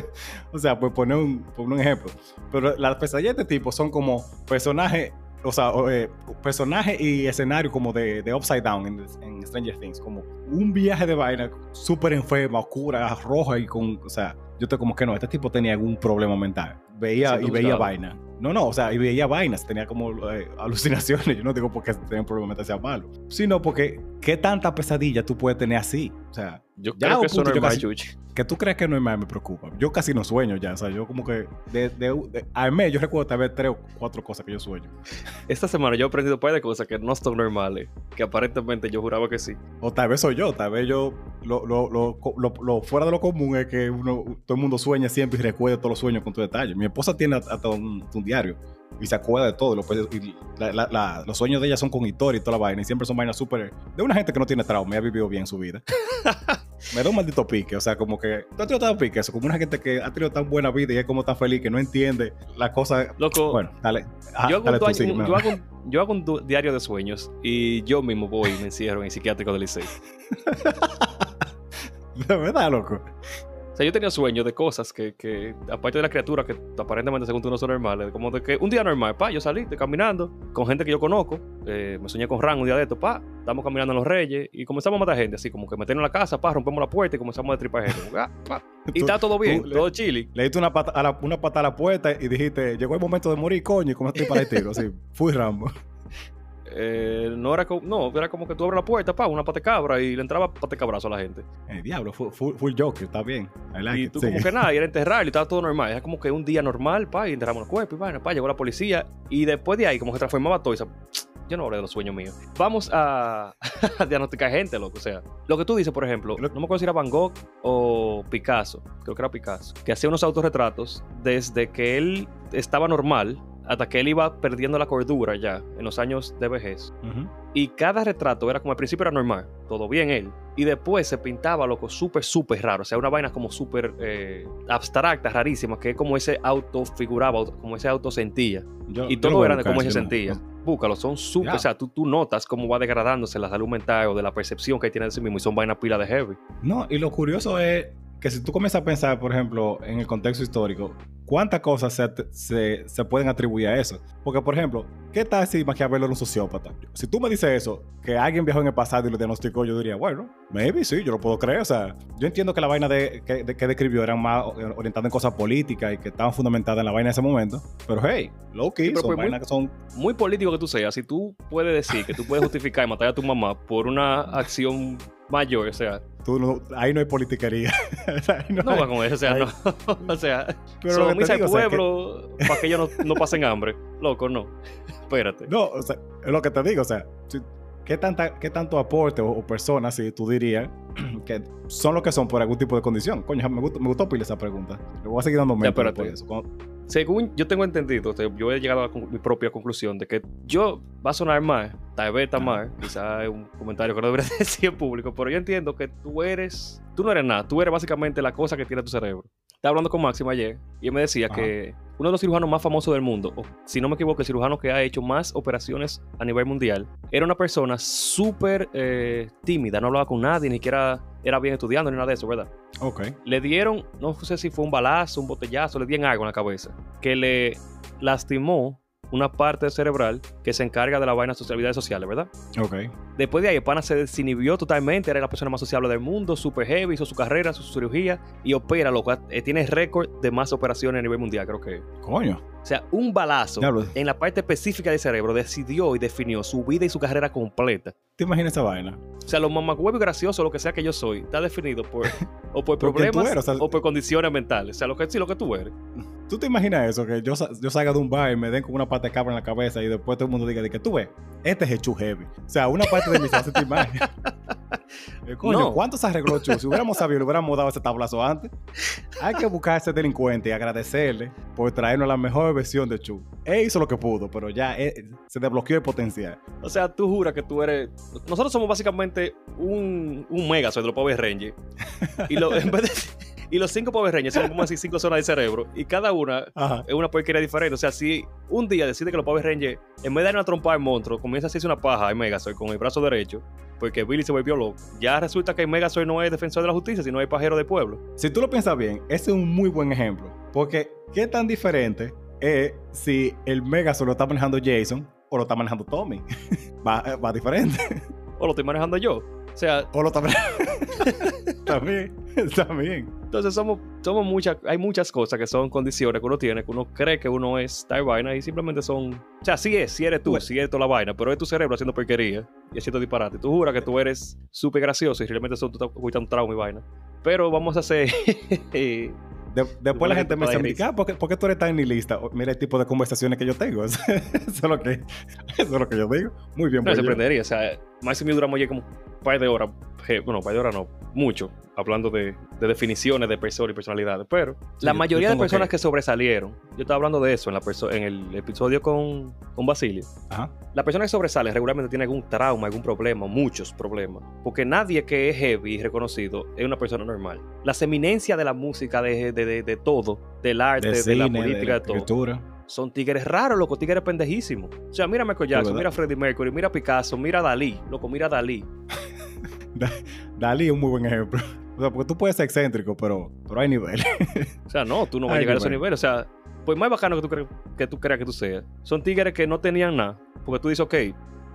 [SPEAKER 2] o sea, pues poner un, poner un ejemplo. Pero las pesadillas de este tipo son como personajes, o sea, eh, personajes y escenario como de, de Upside Down en, en Stranger Things, como un viaje de vaina súper enferma, oscura, roja y con, o sea, yo estoy como que no, este tipo tenía algún problema mental. Veía y veía vaina. No, no, o sea, y veía vainas, tenía como eh, alucinaciones. Yo no digo porque tenía un problema mental sea malo, sino porque qué tanta pesadilla tú puedes tener así. O sea,
[SPEAKER 1] Yo
[SPEAKER 2] Ya,
[SPEAKER 1] creo que eso no es
[SPEAKER 2] casi- que tú crees que no es más me preocupa. Yo casi no sueño ya, o sea, yo como que de, de- de- al mes yo recuerdo tal vez tres o cuatro cosas que yo sueño.
[SPEAKER 1] Esta semana yo he aprendido un par de cosas que no son normales, que aparentemente yo juraba que sí.
[SPEAKER 2] O tal vez soy yo, tal vez yo, lo, lo, lo, lo- lo fuera de lo común es que uno, todo el mundo sueña siempre y recuerda todos los sueños con tu detalle. Mi esposa tiene hasta un, un diario y se acuerda de todo. lo y la- la- la- los sueños de ella son con historia y toda la vaina y siempre son vainas súper... De una gente que no tiene trauma y ha vivido bien su vida. Me da un maldito pique, o sea, como que... ¿Tú has tenido tan pique eso? Como una gente que ha tenido tan buena vida y es como tan feliz que no entiende las cosas...
[SPEAKER 1] Loco,
[SPEAKER 2] Bueno, dale.
[SPEAKER 1] Yo, hago
[SPEAKER 2] dale
[SPEAKER 1] un,
[SPEAKER 2] tú,
[SPEAKER 1] duaño-
[SPEAKER 2] sí,
[SPEAKER 1] un-
[SPEAKER 2] me-
[SPEAKER 1] yo hago un- yo hago un du- diario de sueños y yo mismo voy y me encierro en el psiquiátrico del Licey.
[SPEAKER 2] De verdad, loco.
[SPEAKER 1] Sea, yo tenía sueños de cosas que, que aparte de la criatura que aparentemente según tú no son normales, como de que un día normal, pa, yo salí de caminando con gente que yo conozco, eh, me soñé con Ran un día de esto, pa, estamos caminando en los Reyes y comenzamos a matar gente, así como que meternos en la casa, pa, rompemos la puerta y comenzamos a destripar gente. Como ah, pa. Y está todo bien, todo chili.
[SPEAKER 2] Le diste una pata, a la, una pata a la puerta y dijiste, llegó el momento de morir, coño, y comenzaste para el tiro. Así, fui Rambo.
[SPEAKER 1] Eh, no era como, no, era como que tú abres la puerta, pa, una pata de cabra y le entraba pata de cabrazo a la gente.
[SPEAKER 2] Eh, diablo, full, full, Joker, está bien. Like
[SPEAKER 1] y tú como que nada, y era enterrar y estaba todo normal. Era como que un día normal, pa, y enterramos el cuerpo y vaina, pa, llegó la policía y después de ahí como que transformaba todo y esa- yo no hablé de los sueños míos. Vamos a, a diagnosticar gente, loco. O sea, lo que tú dices, por ejemplo, no me acuerdo si era Van Gogh o Picasso, creo que era Picasso, que hacía unos autorretratos desde que él estaba normal hasta que él iba perdiendo la cordura ya en los años de vejez. Y cada retrato era como al principio era normal, todo bien él. Y después se pintaba, loco, súper, súper raro. O sea, una vaina como súper eh, abstracta, rarísima, que es como ese auto figuraba, como ese auto sentía.
[SPEAKER 2] Yo-
[SPEAKER 1] y todo era de cómo se
[SPEAKER 2] no,
[SPEAKER 1] sentía.
[SPEAKER 2] no.
[SPEAKER 1] Búscalo, son súper. O sea, tú, tú notas cómo va degradándose la salud mental o de la percepción que tiene de sí mismo. Y son vainas pila de heavy.
[SPEAKER 2] No, y lo curioso es que si tú comienzas a pensar, por ejemplo, en el contexto histórico, ¿cuántas cosas se, se, se pueden atribuir a eso? Porque, por ejemplo, ¿qué tal si Maquiavelo era un sociópata? Si tú me dices eso, que alguien viajó en el pasado y lo diagnosticó, yo diría, bueno, maybe sí, yo lo puedo creer. O sea, yo entiendo que la vaina de, que, de- que describió eran más orientadas en cosas políticas y que estaban fundamentadas en la vaina de ese momento. Pero, hey, low key,
[SPEAKER 1] Sí, pero
[SPEAKER 2] son
[SPEAKER 1] pues muy-
[SPEAKER 2] vainas que son...
[SPEAKER 1] Muy político que tú seas, si tú puedes decir que tú puedes justificar y matar a tu mamá por una acción mayor, o sea,
[SPEAKER 2] tú no- ahí no hay politiquería. No
[SPEAKER 1] no
[SPEAKER 2] hay-
[SPEAKER 1] con eso, o sea,
[SPEAKER 2] Ay.
[SPEAKER 1] no. o sea,
[SPEAKER 2] o sea, que-
[SPEAKER 1] pueblo para que ellos no, no pasen hambre. Loco, no. Espérate.
[SPEAKER 2] No, o sea, es lo que te digo, o sea, si- ¿qué, tanta, qué tanto aporte o, o personas, si tú dirías, que son lo que son por algún tipo de condición? Coño, me gustó, me gustó pila esa pregunta. Le voy a seguir dando mente de eso. Cuando-
[SPEAKER 1] Según yo tengo entendido, o sea, yo he llegado a mi propia conclusión de que yo va a sonar mal, tal vez está
[SPEAKER 2] Ajá.
[SPEAKER 1] mal, quizás es un comentario que no debería decir en público, pero yo entiendo que tú eres, tú no eres nada, tú eres básicamente la cosa que tiene tu cerebro. Estaba hablando con Máximo ayer y él me decía
[SPEAKER 2] Ajá.
[SPEAKER 1] que uno de los cirujanos más famosos del mundo, o si no me equivoco, el cirujano que ha hecho más operaciones a nivel mundial, era una persona súper eh, tímida, no hablaba con nadie, ni siquiera era bien estudiando ni nada de eso, ¿verdad?
[SPEAKER 2] Ok.
[SPEAKER 1] le dieron, no sé si fue un balazo, un botellazo, le dieron algo en la cabeza, que le lastimó una parte cerebral que se encarga de la vaina de habilidades sociales, ¿verdad?
[SPEAKER 2] Ok.
[SPEAKER 1] Después de ahí, pana se desinhibió totalmente, era la persona más sociable del mundo, super heavy, hizo su carrera, su cirugía y opera, loco. Eh, tiene récord de más operaciones a nivel mundial, creo que.
[SPEAKER 2] Coño.
[SPEAKER 1] O sea, un balazo
[SPEAKER 2] Diablo.
[SPEAKER 1] en la parte específica del cerebro decidió y definió su vida y su carrera completa.
[SPEAKER 2] ¿Te imaginas esa vaina?
[SPEAKER 1] O sea, lo mamacuevo y gracioso, lo que sea que yo soy, está definido por, o por problemas
[SPEAKER 2] eres, o sea-
[SPEAKER 1] o por condiciones mentales. O sea, lo que sí, lo que tú eres.
[SPEAKER 2] ¿Tú te imaginas eso? Que yo, yo salga de un bar y me den con una pata de cabra en la cabeza y después todo el mundo diga de que tú ves, este es el Chu Heavy. O sea, una parte de mí se hace mal. Eh, Coño,
[SPEAKER 1] No.
[SPEAKER 2] ¿cuánto se arregló Chu? Si hubiéramos sabido, le hubiéramos dado ese tablazo antes. Hay que buscar a ese delincuente y agradecerle por traernos la mejor versión de Chu. Él hizo lo que pudo, pero ya eh, se desbloqueó el potencial.
[SPEAKER 1] O sea, tú juras que tú eres. Nosotros somos básicamente un, un Megazord de los Power Rangers. Y, lo- en vez de- y los cinco Power Rangers son como así cinco zonas del cerebro. Y cada una
[SPEAKER 2] Ajá.
[SPEAKER 1] es una porquería diferente. O sea, si un día decide que los Power Rangers, en vez de dar una trompa al monstruo, comienza a hacerse una paja en Megazord con el brazo derecho, porque Billy se volvió loco, ya resulta que el Megazord no es defensor de la justicia, sino es pajero de pueblo.
[SPEAKER 2] Si tú lo piensas bien, ese es un muy buen ejemplo. Porque, ¿qué tan diferente es si el Megazord lo está manejando Jason o lo está manejando Tommy? va, va diferente.
[SPEAKER 1] O lo estoy manejando yo. O sea,
[SPEAKER 2] O lo está manejando. también, también.
[SPEAKER 1] Entonces somos, somos muchas, hay muchas cosas que son condiciones que uno tiene, que uno cree que uno es tal vaina y simplemente son, o sea, sí es, sí eres tú,
[SPEAKER 2] Bueno.
[SPEAKER 1] sí es toda la vaina, pero es tu cerebro haciendo porquería y haciendo disparate. Tú juras que tú eres súper gracioso y realmente son tú estás ocultando trauma y vaina. Pero vamos a hacer,
[SPEAKER 2] De- después la gente me dice, "Ah, ¿por qué, por qué tú eres tan nihilista? Mira el tipo de conversaciones que yo tengo. eso, es lo que, eso es lo que yo digo. Muy bien,
[SPEAKER 1] no
[SPEAKER 2] pues
[SPEAKER 1] se
[SPEAKER 2] yo.
[SPEAKER 1] sorprendería, o sea, Máximo duramos ya como un par de horas, bueno, un par de horas no, mucho, hablando de, de definiciones de personas y personalidades, pero
[SPEAKER 2] Sí,
[SPEAKER 1] la
[SPEAKER 2] yo-
[SPEAKER 1] mayoría
[SPEAKER 2] yo
[SPEAKER 1] de personas
[SPEAKER 2] que-
[SPEAKER 1] que... sobresalieron, yo estaba hablando de eso en, la en el episodio con, con Basilio,
[SPEAKER 2] Ajá.
[SPEAKER 1] La persona que sobresale regularmente tiene algún trauma, algún problema, muchos problemas. Porque nadie que es heavy y reconocido es una persona normal. Las eminencias de la música, de, de- de- de todo, del arte,
[SPEAKER 2] De,
[SPEAKER 1] de,
[SPEAKER 2] cine,
[SPEAKER 1] la
[SPEAKER 2] de
[SPEAKER 1] política,
[SPEAKER 2] la
[SPEAKER 1] de, todo,
[SPEAKER 2] escritura.
[SPEAKER 1] Son tigres raros, loco, tigres pendejísimos. O sea, mira a Michael Jackson, mira a Freddie Mercury, mira a Picasso, mira a Dalí, loco, mira a Dalí.
[SPEAKER 2] Dalí es un muy buen ejemplo. O sea, porque tú puedes ser excéntrico, pero, pero hay niveles.
[SPEAKER 1] O sea, no, tú no vas a llegar a ese nivel. O sea, pues más bacano que tú, creas que tú creas que tú seas. Son tigres que no tenían nada. Porque tú dices, ok,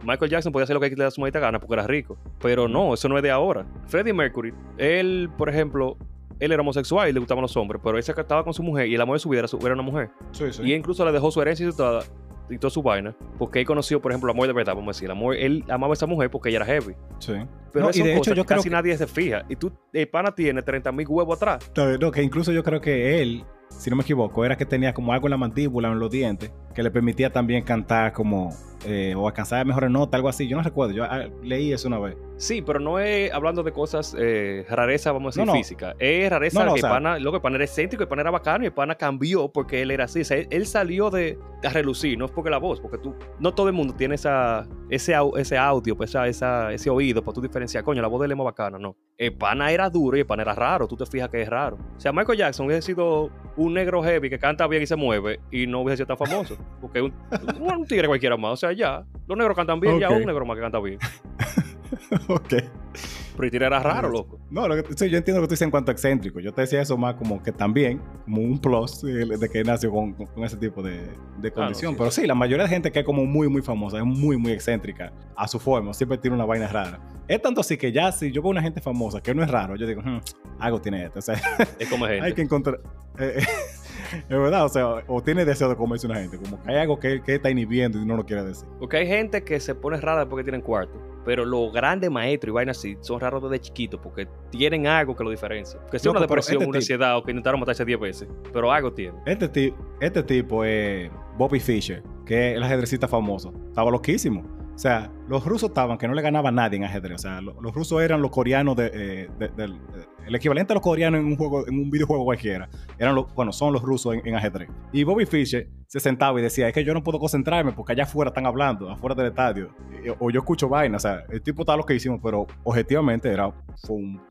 [SPEAKER 1] Michael Jackson podía hacer lo que le da su maldita gana porque era rico. Pero no, eso no es de ahora. Freddie Mercury, él, por ejemplo, él era homosexual y le gustaban los hombres, pero él se acostaba con su mujer y el amor de su vida era, su- era una mujer.
[SPEAKER 2] Sí, sí.
[SPEAKER 1] Y él incluso le dejó su herencia y toda, y toda su vaina. Porque él conoció, por ejemplo, el amor de verdad, vamos a decir. El amor, él amaba a esa mujer porque ella era heavy.
[SPEAKER 2] sí.
[SPEAKER 1] Pero
[SPEAKER 2] No,
[SPEAKER 1] eso
[SPEAKER 2] y de hecho yo
[SPEAKER 1] que
[SPEAKER 2] creo
[SPEAKER 1] casi
[SPEAKER 2] que,
[SPEAKER 1] nadie se fija. Y tú, el pana tiene 30 mil huevos atrás.
[SPEAKER 2] no, que incluso yo creo que él, si no me equivoco, era que tenía como algo en la mandíbula, en los dientes, que le permitía también cantar como, eh, o alcanzar mejores notas, algo así. Yo no recuerdo, yo ah, leí eso una vez.
[SPEAKER 1] Sí, pero no es hablando de cosas eh, rareza, vamos a decir,
[SPEAKER 2] No, no.
[SPEAKER 1] física. Es rareza
[SPEAKER 2] No,
[SPEAKER 1] que
[SPEAKER 2] o sea-
[SPEAKER 1] pana, lo que el pana era excéntrico, el pana era bacano y el pana cambió porque él era así. O sea, él, él salió de a relucir, no es porque la voz, porque tú, no todo el mundo tiene esa, ese, au- ese audio, pues, esa, esa- ese oído para tú diferenciar, coño, la voz de él es más bacana, no. El pana era duro y el pana era raro, tú te fijas que es raro. O sea, Michael Jackson hubiese sido un negro heavy que canta bien y se mueve y no hubiese sido tan famoso, porque un, un, tigre cualquiera más, o sea, ya, los negros cantan bien, ya
[SPEAKER 2] Ok.
[SPEAKER 1] un negro más que canta bien.
[SPEAKER 2] ok.
[SPEAKER 1] Pero tigre era raro, loco.
[SPEAKER 2] No, lo que, sí, yo entiendo lo que tú dices en cuanto a excéntrico. Yo te decía eso más como que también, como un plus eh, de que nació con, ese tipo de, de condición.
[SPEAKER 1] sí.
[SPEAKER 2] Pero sí, la mayoría de gente que es como muy, muy famosa, es muy, muy excéntrica a su forma, siempre tiene una vaina rara. Es tanto así que ya si yo veo una gente famosa que no es raro, yo digo, "Hmm, algo tiene esto. O sea,
[SPEAKER 1] Es como gente.
[SPEAKER 2] hay que encontrar... eh, es verdad, o sea, o tiene deseo de comerse una gente, como que hay algo que, que está inhibiendo y no lo quiere decir.
[SPEAKER 1] Porque hay gente que se pone rara porque tienen cuarto. Pero los grandes maestros y vainas así son raros desde chiquitos porque tienen algo que lo diferencia. Que sea una depresión,
[SPEAKER 2] este
[SPEAKER 1] una ansiedad o que intentaron matarse 10 veces. Pero algo tiene.
[SPEAKER 2] Este, este tipo es Bobby Fischer, que es el ajedrecista famoso. Estaba loquísimo. O sea, los rusos estaban que no le ganaba a nadie en ajedrez. O sea, lo- los rusos eran los coreanos de, eh, de- del- de- el equivalente a los coreanos en un juego, en un videojuego cualquiera. Eran los, bueno, son los rusos en, en ajedrez. Y Bobby Fischer se sentaba y decía, es que yo no puedo concentrarme porque allá afuera están hablando, afuera del estadio. O yo escucho vaina. O sea, el tipo está loquísimo, pero objetivamente era fue un,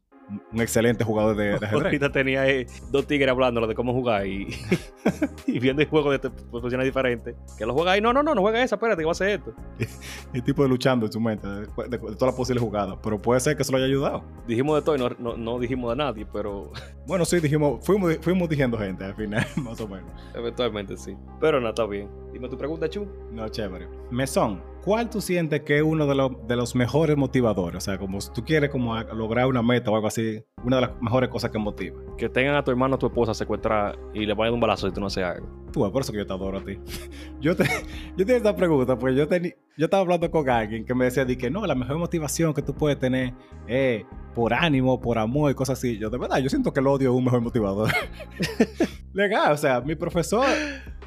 [SPEAKER 2] un excelente jugador de, de ajedrez.
[SPEAKER 1] Ahorita tenía eh, dos tigres hablando de cómo jugar y, y viendo el juego de posiciones diferentes. Que lo juega ahí. No, no, no, no juega esa, espérate, que va a hacer esto.
[SPEAKER 2] el tipo de luchando en su mente de, de- de todas las posibles jugadas. Pero puede ser que eso lo haya ayudado.
[SPEAKER 1] Dijimos de todo y no, no, no dijimos de nadie, pero
[SPEAKER 2] Bueno, sí, dijimos, fuimos, fuimos diciendo gente al final, más o menos.
[SPEAKER 1] eventualmente sí. Pero no, está bien. Dime tu pregunta, Chu.
[SPEAKER 2] No, chévere. Mesón, ¿cuál tú sientes que es uno de, los- de los mejores motivadores? O sea, como si tú quieres como lograr una meta o algo así, una de las mejores cosas que motiva.
[SPEAKER 1] Que tengan a tu hermano o tu esposa secuestrada y le vayan un balazo si tú no haces algo.
[SPEAKER 2] Tú, por eso que yo te adoro a ti. Yo te, yo esta pregunta, porque yo, teni- yo estaba hablando con alguien que me decía de que no, la mejor motivación que tú puedes tener es por ánimo, por amor y cosas así. Yo, de verdad, yo siento que el odio es un mejor motivador. Legal, o sea, mi profesor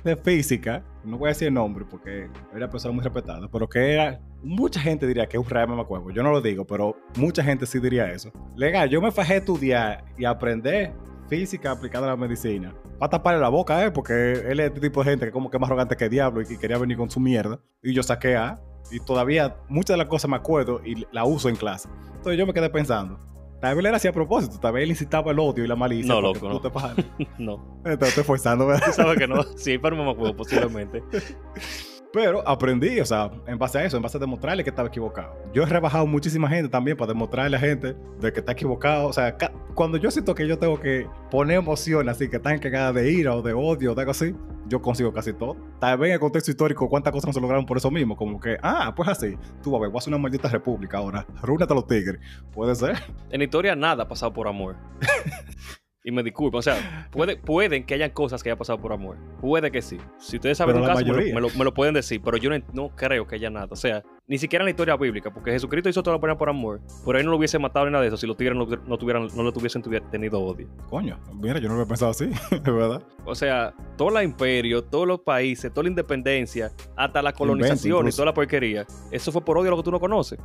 [SPEAKER 2] de física, no voy a decir el nombre porque era una persona muy respetada, pero que era, mucha gente diría que es un mamacuevo. Yo no lo digo, pero mucha gente sí diría eso. Legal, yo me fajé a estudiar y aprender física aplicada a la medicina. Para taparle la boca, ¿eh? Porque él es este tipo de gente que como que es más arrogante que diablo y que quería venir con su mierda. Y yo saqué A. Y todavía muchas de las cosas me acuerdo y la uso en clase. Entonces yo me quedé pensando. Tal vez él era así a propósito. Tal vez él incitaba el odio y la malicia.
[SPEAKER 1] No, loco, no.
[SPEAKER 2] te
[SPEAKER 1] no.
[SPEAKER 2] Te estoy forzando, ¿verdad?
[SPEAKER 1] Tú sabes que no. Sí, pero me acuerdo, posiblemente.
[SPEAKER 2] Pero aprendí, o sea, en base a eso, en base a demostrarle que estaba equivocado. Yo he rebajado muchísima gente también para demostrarle a la gente de que está equivocado. O sea, cuando yo siento que yo tengo que poner emociones así que están cagadas de ira o de odio o de algo así, yo consigo casi todo. Tal vez en el contexto histórico, cuántas cosas no se lograron por eso mismo. Como que, ah, pues así, tú a ver, voy a una maldita república ahora. Rúnete a los tigres. Puede ser.
[SPEAKER 1] En historia nada ha pasado por amor. Y me disculpo, o sea, puede, pueden que hayan cosas que hayan pasado por amor. Puede que sí. Si ustedes saben
[SPEAKER 2] Pero
[SPEAKER 1] un
[SPEAKER 2] la
[SPEAKER 1] caso, me lo, me lo- me lo pueden decir, pero yo no, no creo que haya nada. O sea, ni siquiera en la historia bíblica, porque Jesucristo hizo todo lo que por amor. Por ahí no lo hubiese matado ni nada de eso si los tigres no, no, tuvieran, no le tuviesen tuvi- tenido odio.
[SPEAKER 2] Coño, mira, yo no lo había pensado así, es verdad.
[SPEAKER 1] O sea, todo el imperio, todos los países, toda la independencia, hasta la colonización y toda la porquería, eso fue por odio a lo que tú no conoces.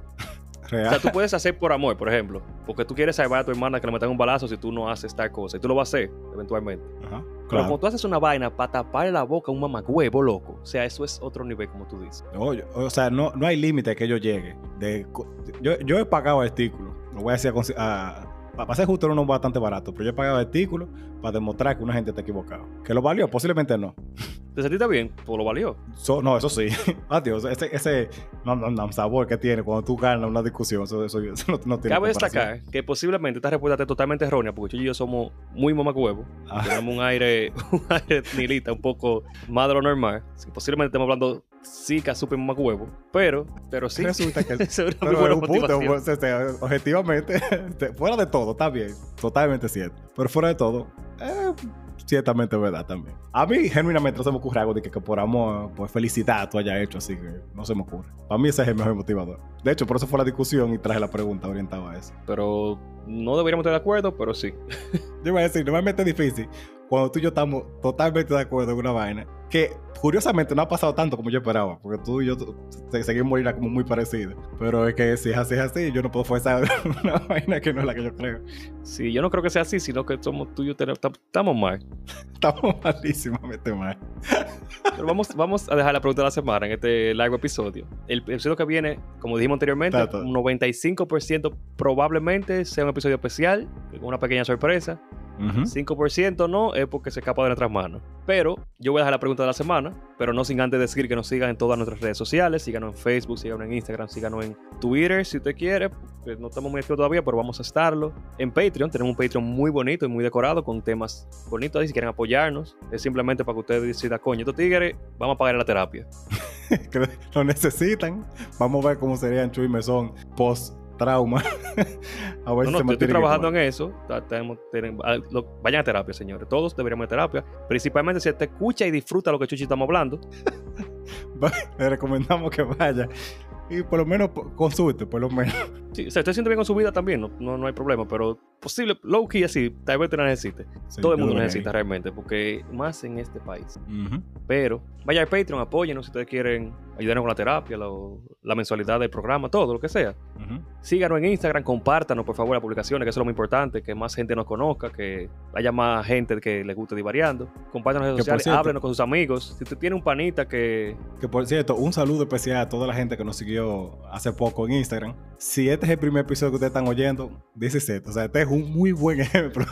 [SPEAKER 1] O sea, tú puedes hacer por amor, por ejemplo, porque tú quieres salvar a tu hermana que le metan un balazo si tú no haces tal cosa. Y tú lo vas a hacer, eventualmente.
[SPEAKER 2] Ajá,
[SPEAKER 1] Pero
[SPEAKER 2] claro.
[SPEAKER 1] cuando tú haces una vaina para taparle la boca a un mamagüevo, loco. O sea, eso es otro nivel, como tú dices.
[SPEAKER 2] No, yo- o sea, no, no hay límite que yo llegue. De, yo, yo he pagado artículos. Lo voy a decir a- para ser justo, no es bastante barato, pero yo he pagado artículos para demostrar que una gente está equivocada. ¿Que lo valió? Posiblemente no.
[SPEAKER 1] ¿Te sentiste bien? Pues lo valió.
[SPEAKER 2] So- no, eso sí. Adiós. Ese, ese nam sabor que tiene cuando tú ganas una discusión, eso, eso, eso no, no tiene
[SPEAKER 1] Cabe destacar que posiblemente esta respuesta esté totalmente errónea, porque Chuchi y yo somos muy mamacuevos.
[SPEAKER 2] Ah.
[SPEAKER 1] Tenemos un aire, un aire nilita un poco más de lo normal. Posiblemente estemos hablando sí que súper mamacuevo, pero, pero sí.
[SPEAKER 2] Resulta que
[SPEAKER 1] es una muy
[SPEAKER 2] Pero
[SPEAKER 1] buena
[SPEAKER 2] punto, pues, este, objetivamente, este, fuera de todo, está bien, totalmente cierto. Pero fuera de todo, eh, ciertamente es verdad también. A mí, genuinamente, no se me ocurre algo de que, que por amor, por felicidad tú hayas hecho, así que no se me ocurre. Para mí ese es el mejor motivador. De hecho, por eso fue la discusión y traje la pregunta orientada a eso.
[SPEAKER 1] Pero no deberíamos estar de acuerdo, pero sí.
[SPEAKER 2] Yo iba a decir, normalmente es difícil cuando tú y yo estamos totalmente de acuerdo en una vaina, que curiosamente no ha pasado tanto como yo esperaba, porque tú y yo seguimos ir como muy parecidos. Pero es que si es así, es así, yo no puedo forzar una vaina que no es la que yo creo.
[SPEAKER 1] Sí, yo no creo que sea así, sino que somos tú y yo tenemos- estamos mal.
[SPEAKER 2] Estamos malísimamente mal.
[SPEAKER 1] Pero vamos, vamos a dejar la pregunta de la semana en este largo episodio. El episodio que viene, como dijimos anteriormente, un 95% probablemente sea un episodio especial, con una pequeña sorpresa.
[SPEAKER 2] Ujú.
[SPEAKER 1] 5% no es porque se escapa de nuestras manos. Pero yo voy a dejar la pregunta de la semana, pero no sin antes decir que nos sigan en todas nuestras redes sociales, síganos en Facebook, síganos en Instagram, síganos en Twitter si usted quiere, no estamos muy activos todavía, pero vamos a estarlo. En Patreon, tenemos un Patreon muy bonito y muy decorado con temas bonitos ahí, si quieren apoyarnos, es simplemente para que ustedes decidan, coño, estos tigres, vamos a pagar la terapia.
[SPEAKER 2] que lo necesitan. Vamos a ver cómo serían Chuy Mesón post trauma. a ver
[SPEAKER 1] No, no,
[SPEAKER 2] si
[SPEAKER 1] estoy trabajando en eso. Tenemos- tenemos- lo- vayan a terapia, señores. Todos deberíamos ir a terapia. Principalmente si te escucha y disfruta lo que Chuchi estamos hablando.
[SPEAKER 2] Le recomendamos que vaya. Y por lo menos consulte, por lo menos.
[SPEAKER 1] Sí, o sea, estoy siendo bien con su vida también, no, no, no hay problema, pero posible, low key así, tal vez te la necesite.
[SPEAKER 2] Sí,
[SPEAKER 1] Todo el mundo necesita realmente, porque más en este país. Pero vaya al Patreon, apóyenos si ustedes quieren ayudarnos con la terapia, la mensualidad del programa, todo lo que sea. Síganos en Instagram, compártanos por favor las publicaciones, que eso es lo muy importante, que más gente nos conozca, que haya más gente que le guste divariando. Compártanos en redes sociales,
[SPEAKER 2] cierto-
[SPEAKER 1] háblenos con sus amigos. Si usted tiene un panita que
[SPEAKER 2] Que por cierto, un saludo especial a toda la gente que nos siguió hace poco en Instagram. Si este es el primer episodio que ustedes están oyendo, dice set. O sea, este es un muy buen ejemplo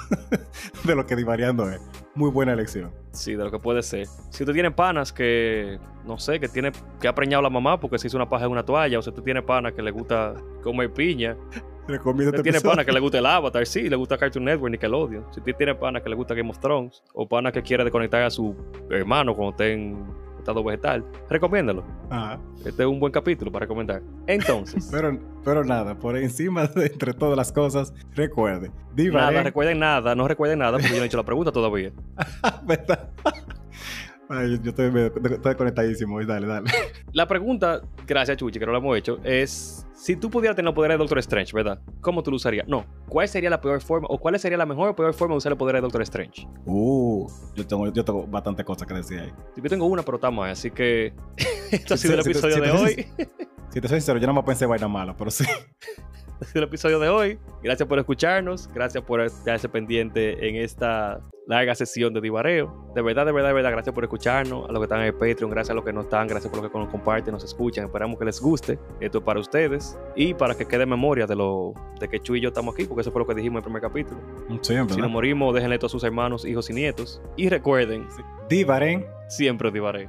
[SPEAKER 2] de lo que Divariando es. Muy buena elección.
[SPEAKER 1] Sí, de lo que puede ser. Si usted tiene panas que, no sé, que tiene que ha preñado la mamá porque se hizo una paja en una toalla, o si usted tiene panas que le gusta comer piña,
[SPEAKER 2] Recomiendo
[SPEAKER 1] usted
[SPEAKER 2] este
[SPEAKER 1] tiene panas que le gusta el Avatar, sí, le gusta Cartoon Network, Nickelodeon. Si usted tiene panas que le gusta Game of Thrones, o panas que quiere desconectar a su hermano cuando esté en estado vegetal, recomiéndalo.
[SPEAKER 2] Ajá.
[SPEAKER 1] Este es un buen capítulo para recomendar. Entonces,
[SPEAKER 2] Pero, pero nada, por encima de entre todas las cosas, recuerde.
[SPEAKER 1] nada,
[SPEAKER 2] Divaré.
[SPEAKER 1] recuerden nada, no recuerden nada porque yo no he hecho la pregunta todavía.
[SPEAKER 2] ¿Verdad? Ay, yo estoy, estoy conectadísimo. Dale, dale.
[SPEAKER 1] La pregunta, gracias Chuchi, que no lo hemos hecho, es si tú pudieras tener los poderes de Doctor Strange, ¿verdad? ¿Cómo tú lo usarías? No, ¿cuál sería la peor forma o cuál sería la mejor o peor forma de usar el poder de Doctor Strange?
[SPEAKER 2] Uh, yo tengo, yo tengo bastantes cosas que decir ahí.
[SPEAKER 1] Yo tengo una, pero está más, así que esto ha sido el
[SPEAKER 2] sí, sí,
[SPEAKER 1] episodio de hoy.
[SPEAKER 2] Si te soy sincero, yo no me pensé vaina mala, pero sí.
[SPEAKER 1] el episodio de hoy. Gracias por escucharnos, gracias por quedarse pendiente en esta larga sesión de divareo. De verdad, de verdad, de verdad, gracias por escucharnos. A los que están en el Patreon, gracias a los que no están, gracias por los que nos comparten, nos escuchan. Esperamos que les guste. Esto es para ustedes y para que quede memoria de lo de que Chu y yo estamos aquí, porque eso fue lo que dijimos en el primer capítulo.
[SPEAKER 2] Siempre.
[SPEAKER 1] Si nos morimos, déjenle esto a sus hermanos, hijos y nietos. Y recuerden,
[SPEAKER 2] Divaré.
[SPEAKER 1] siempre divaré.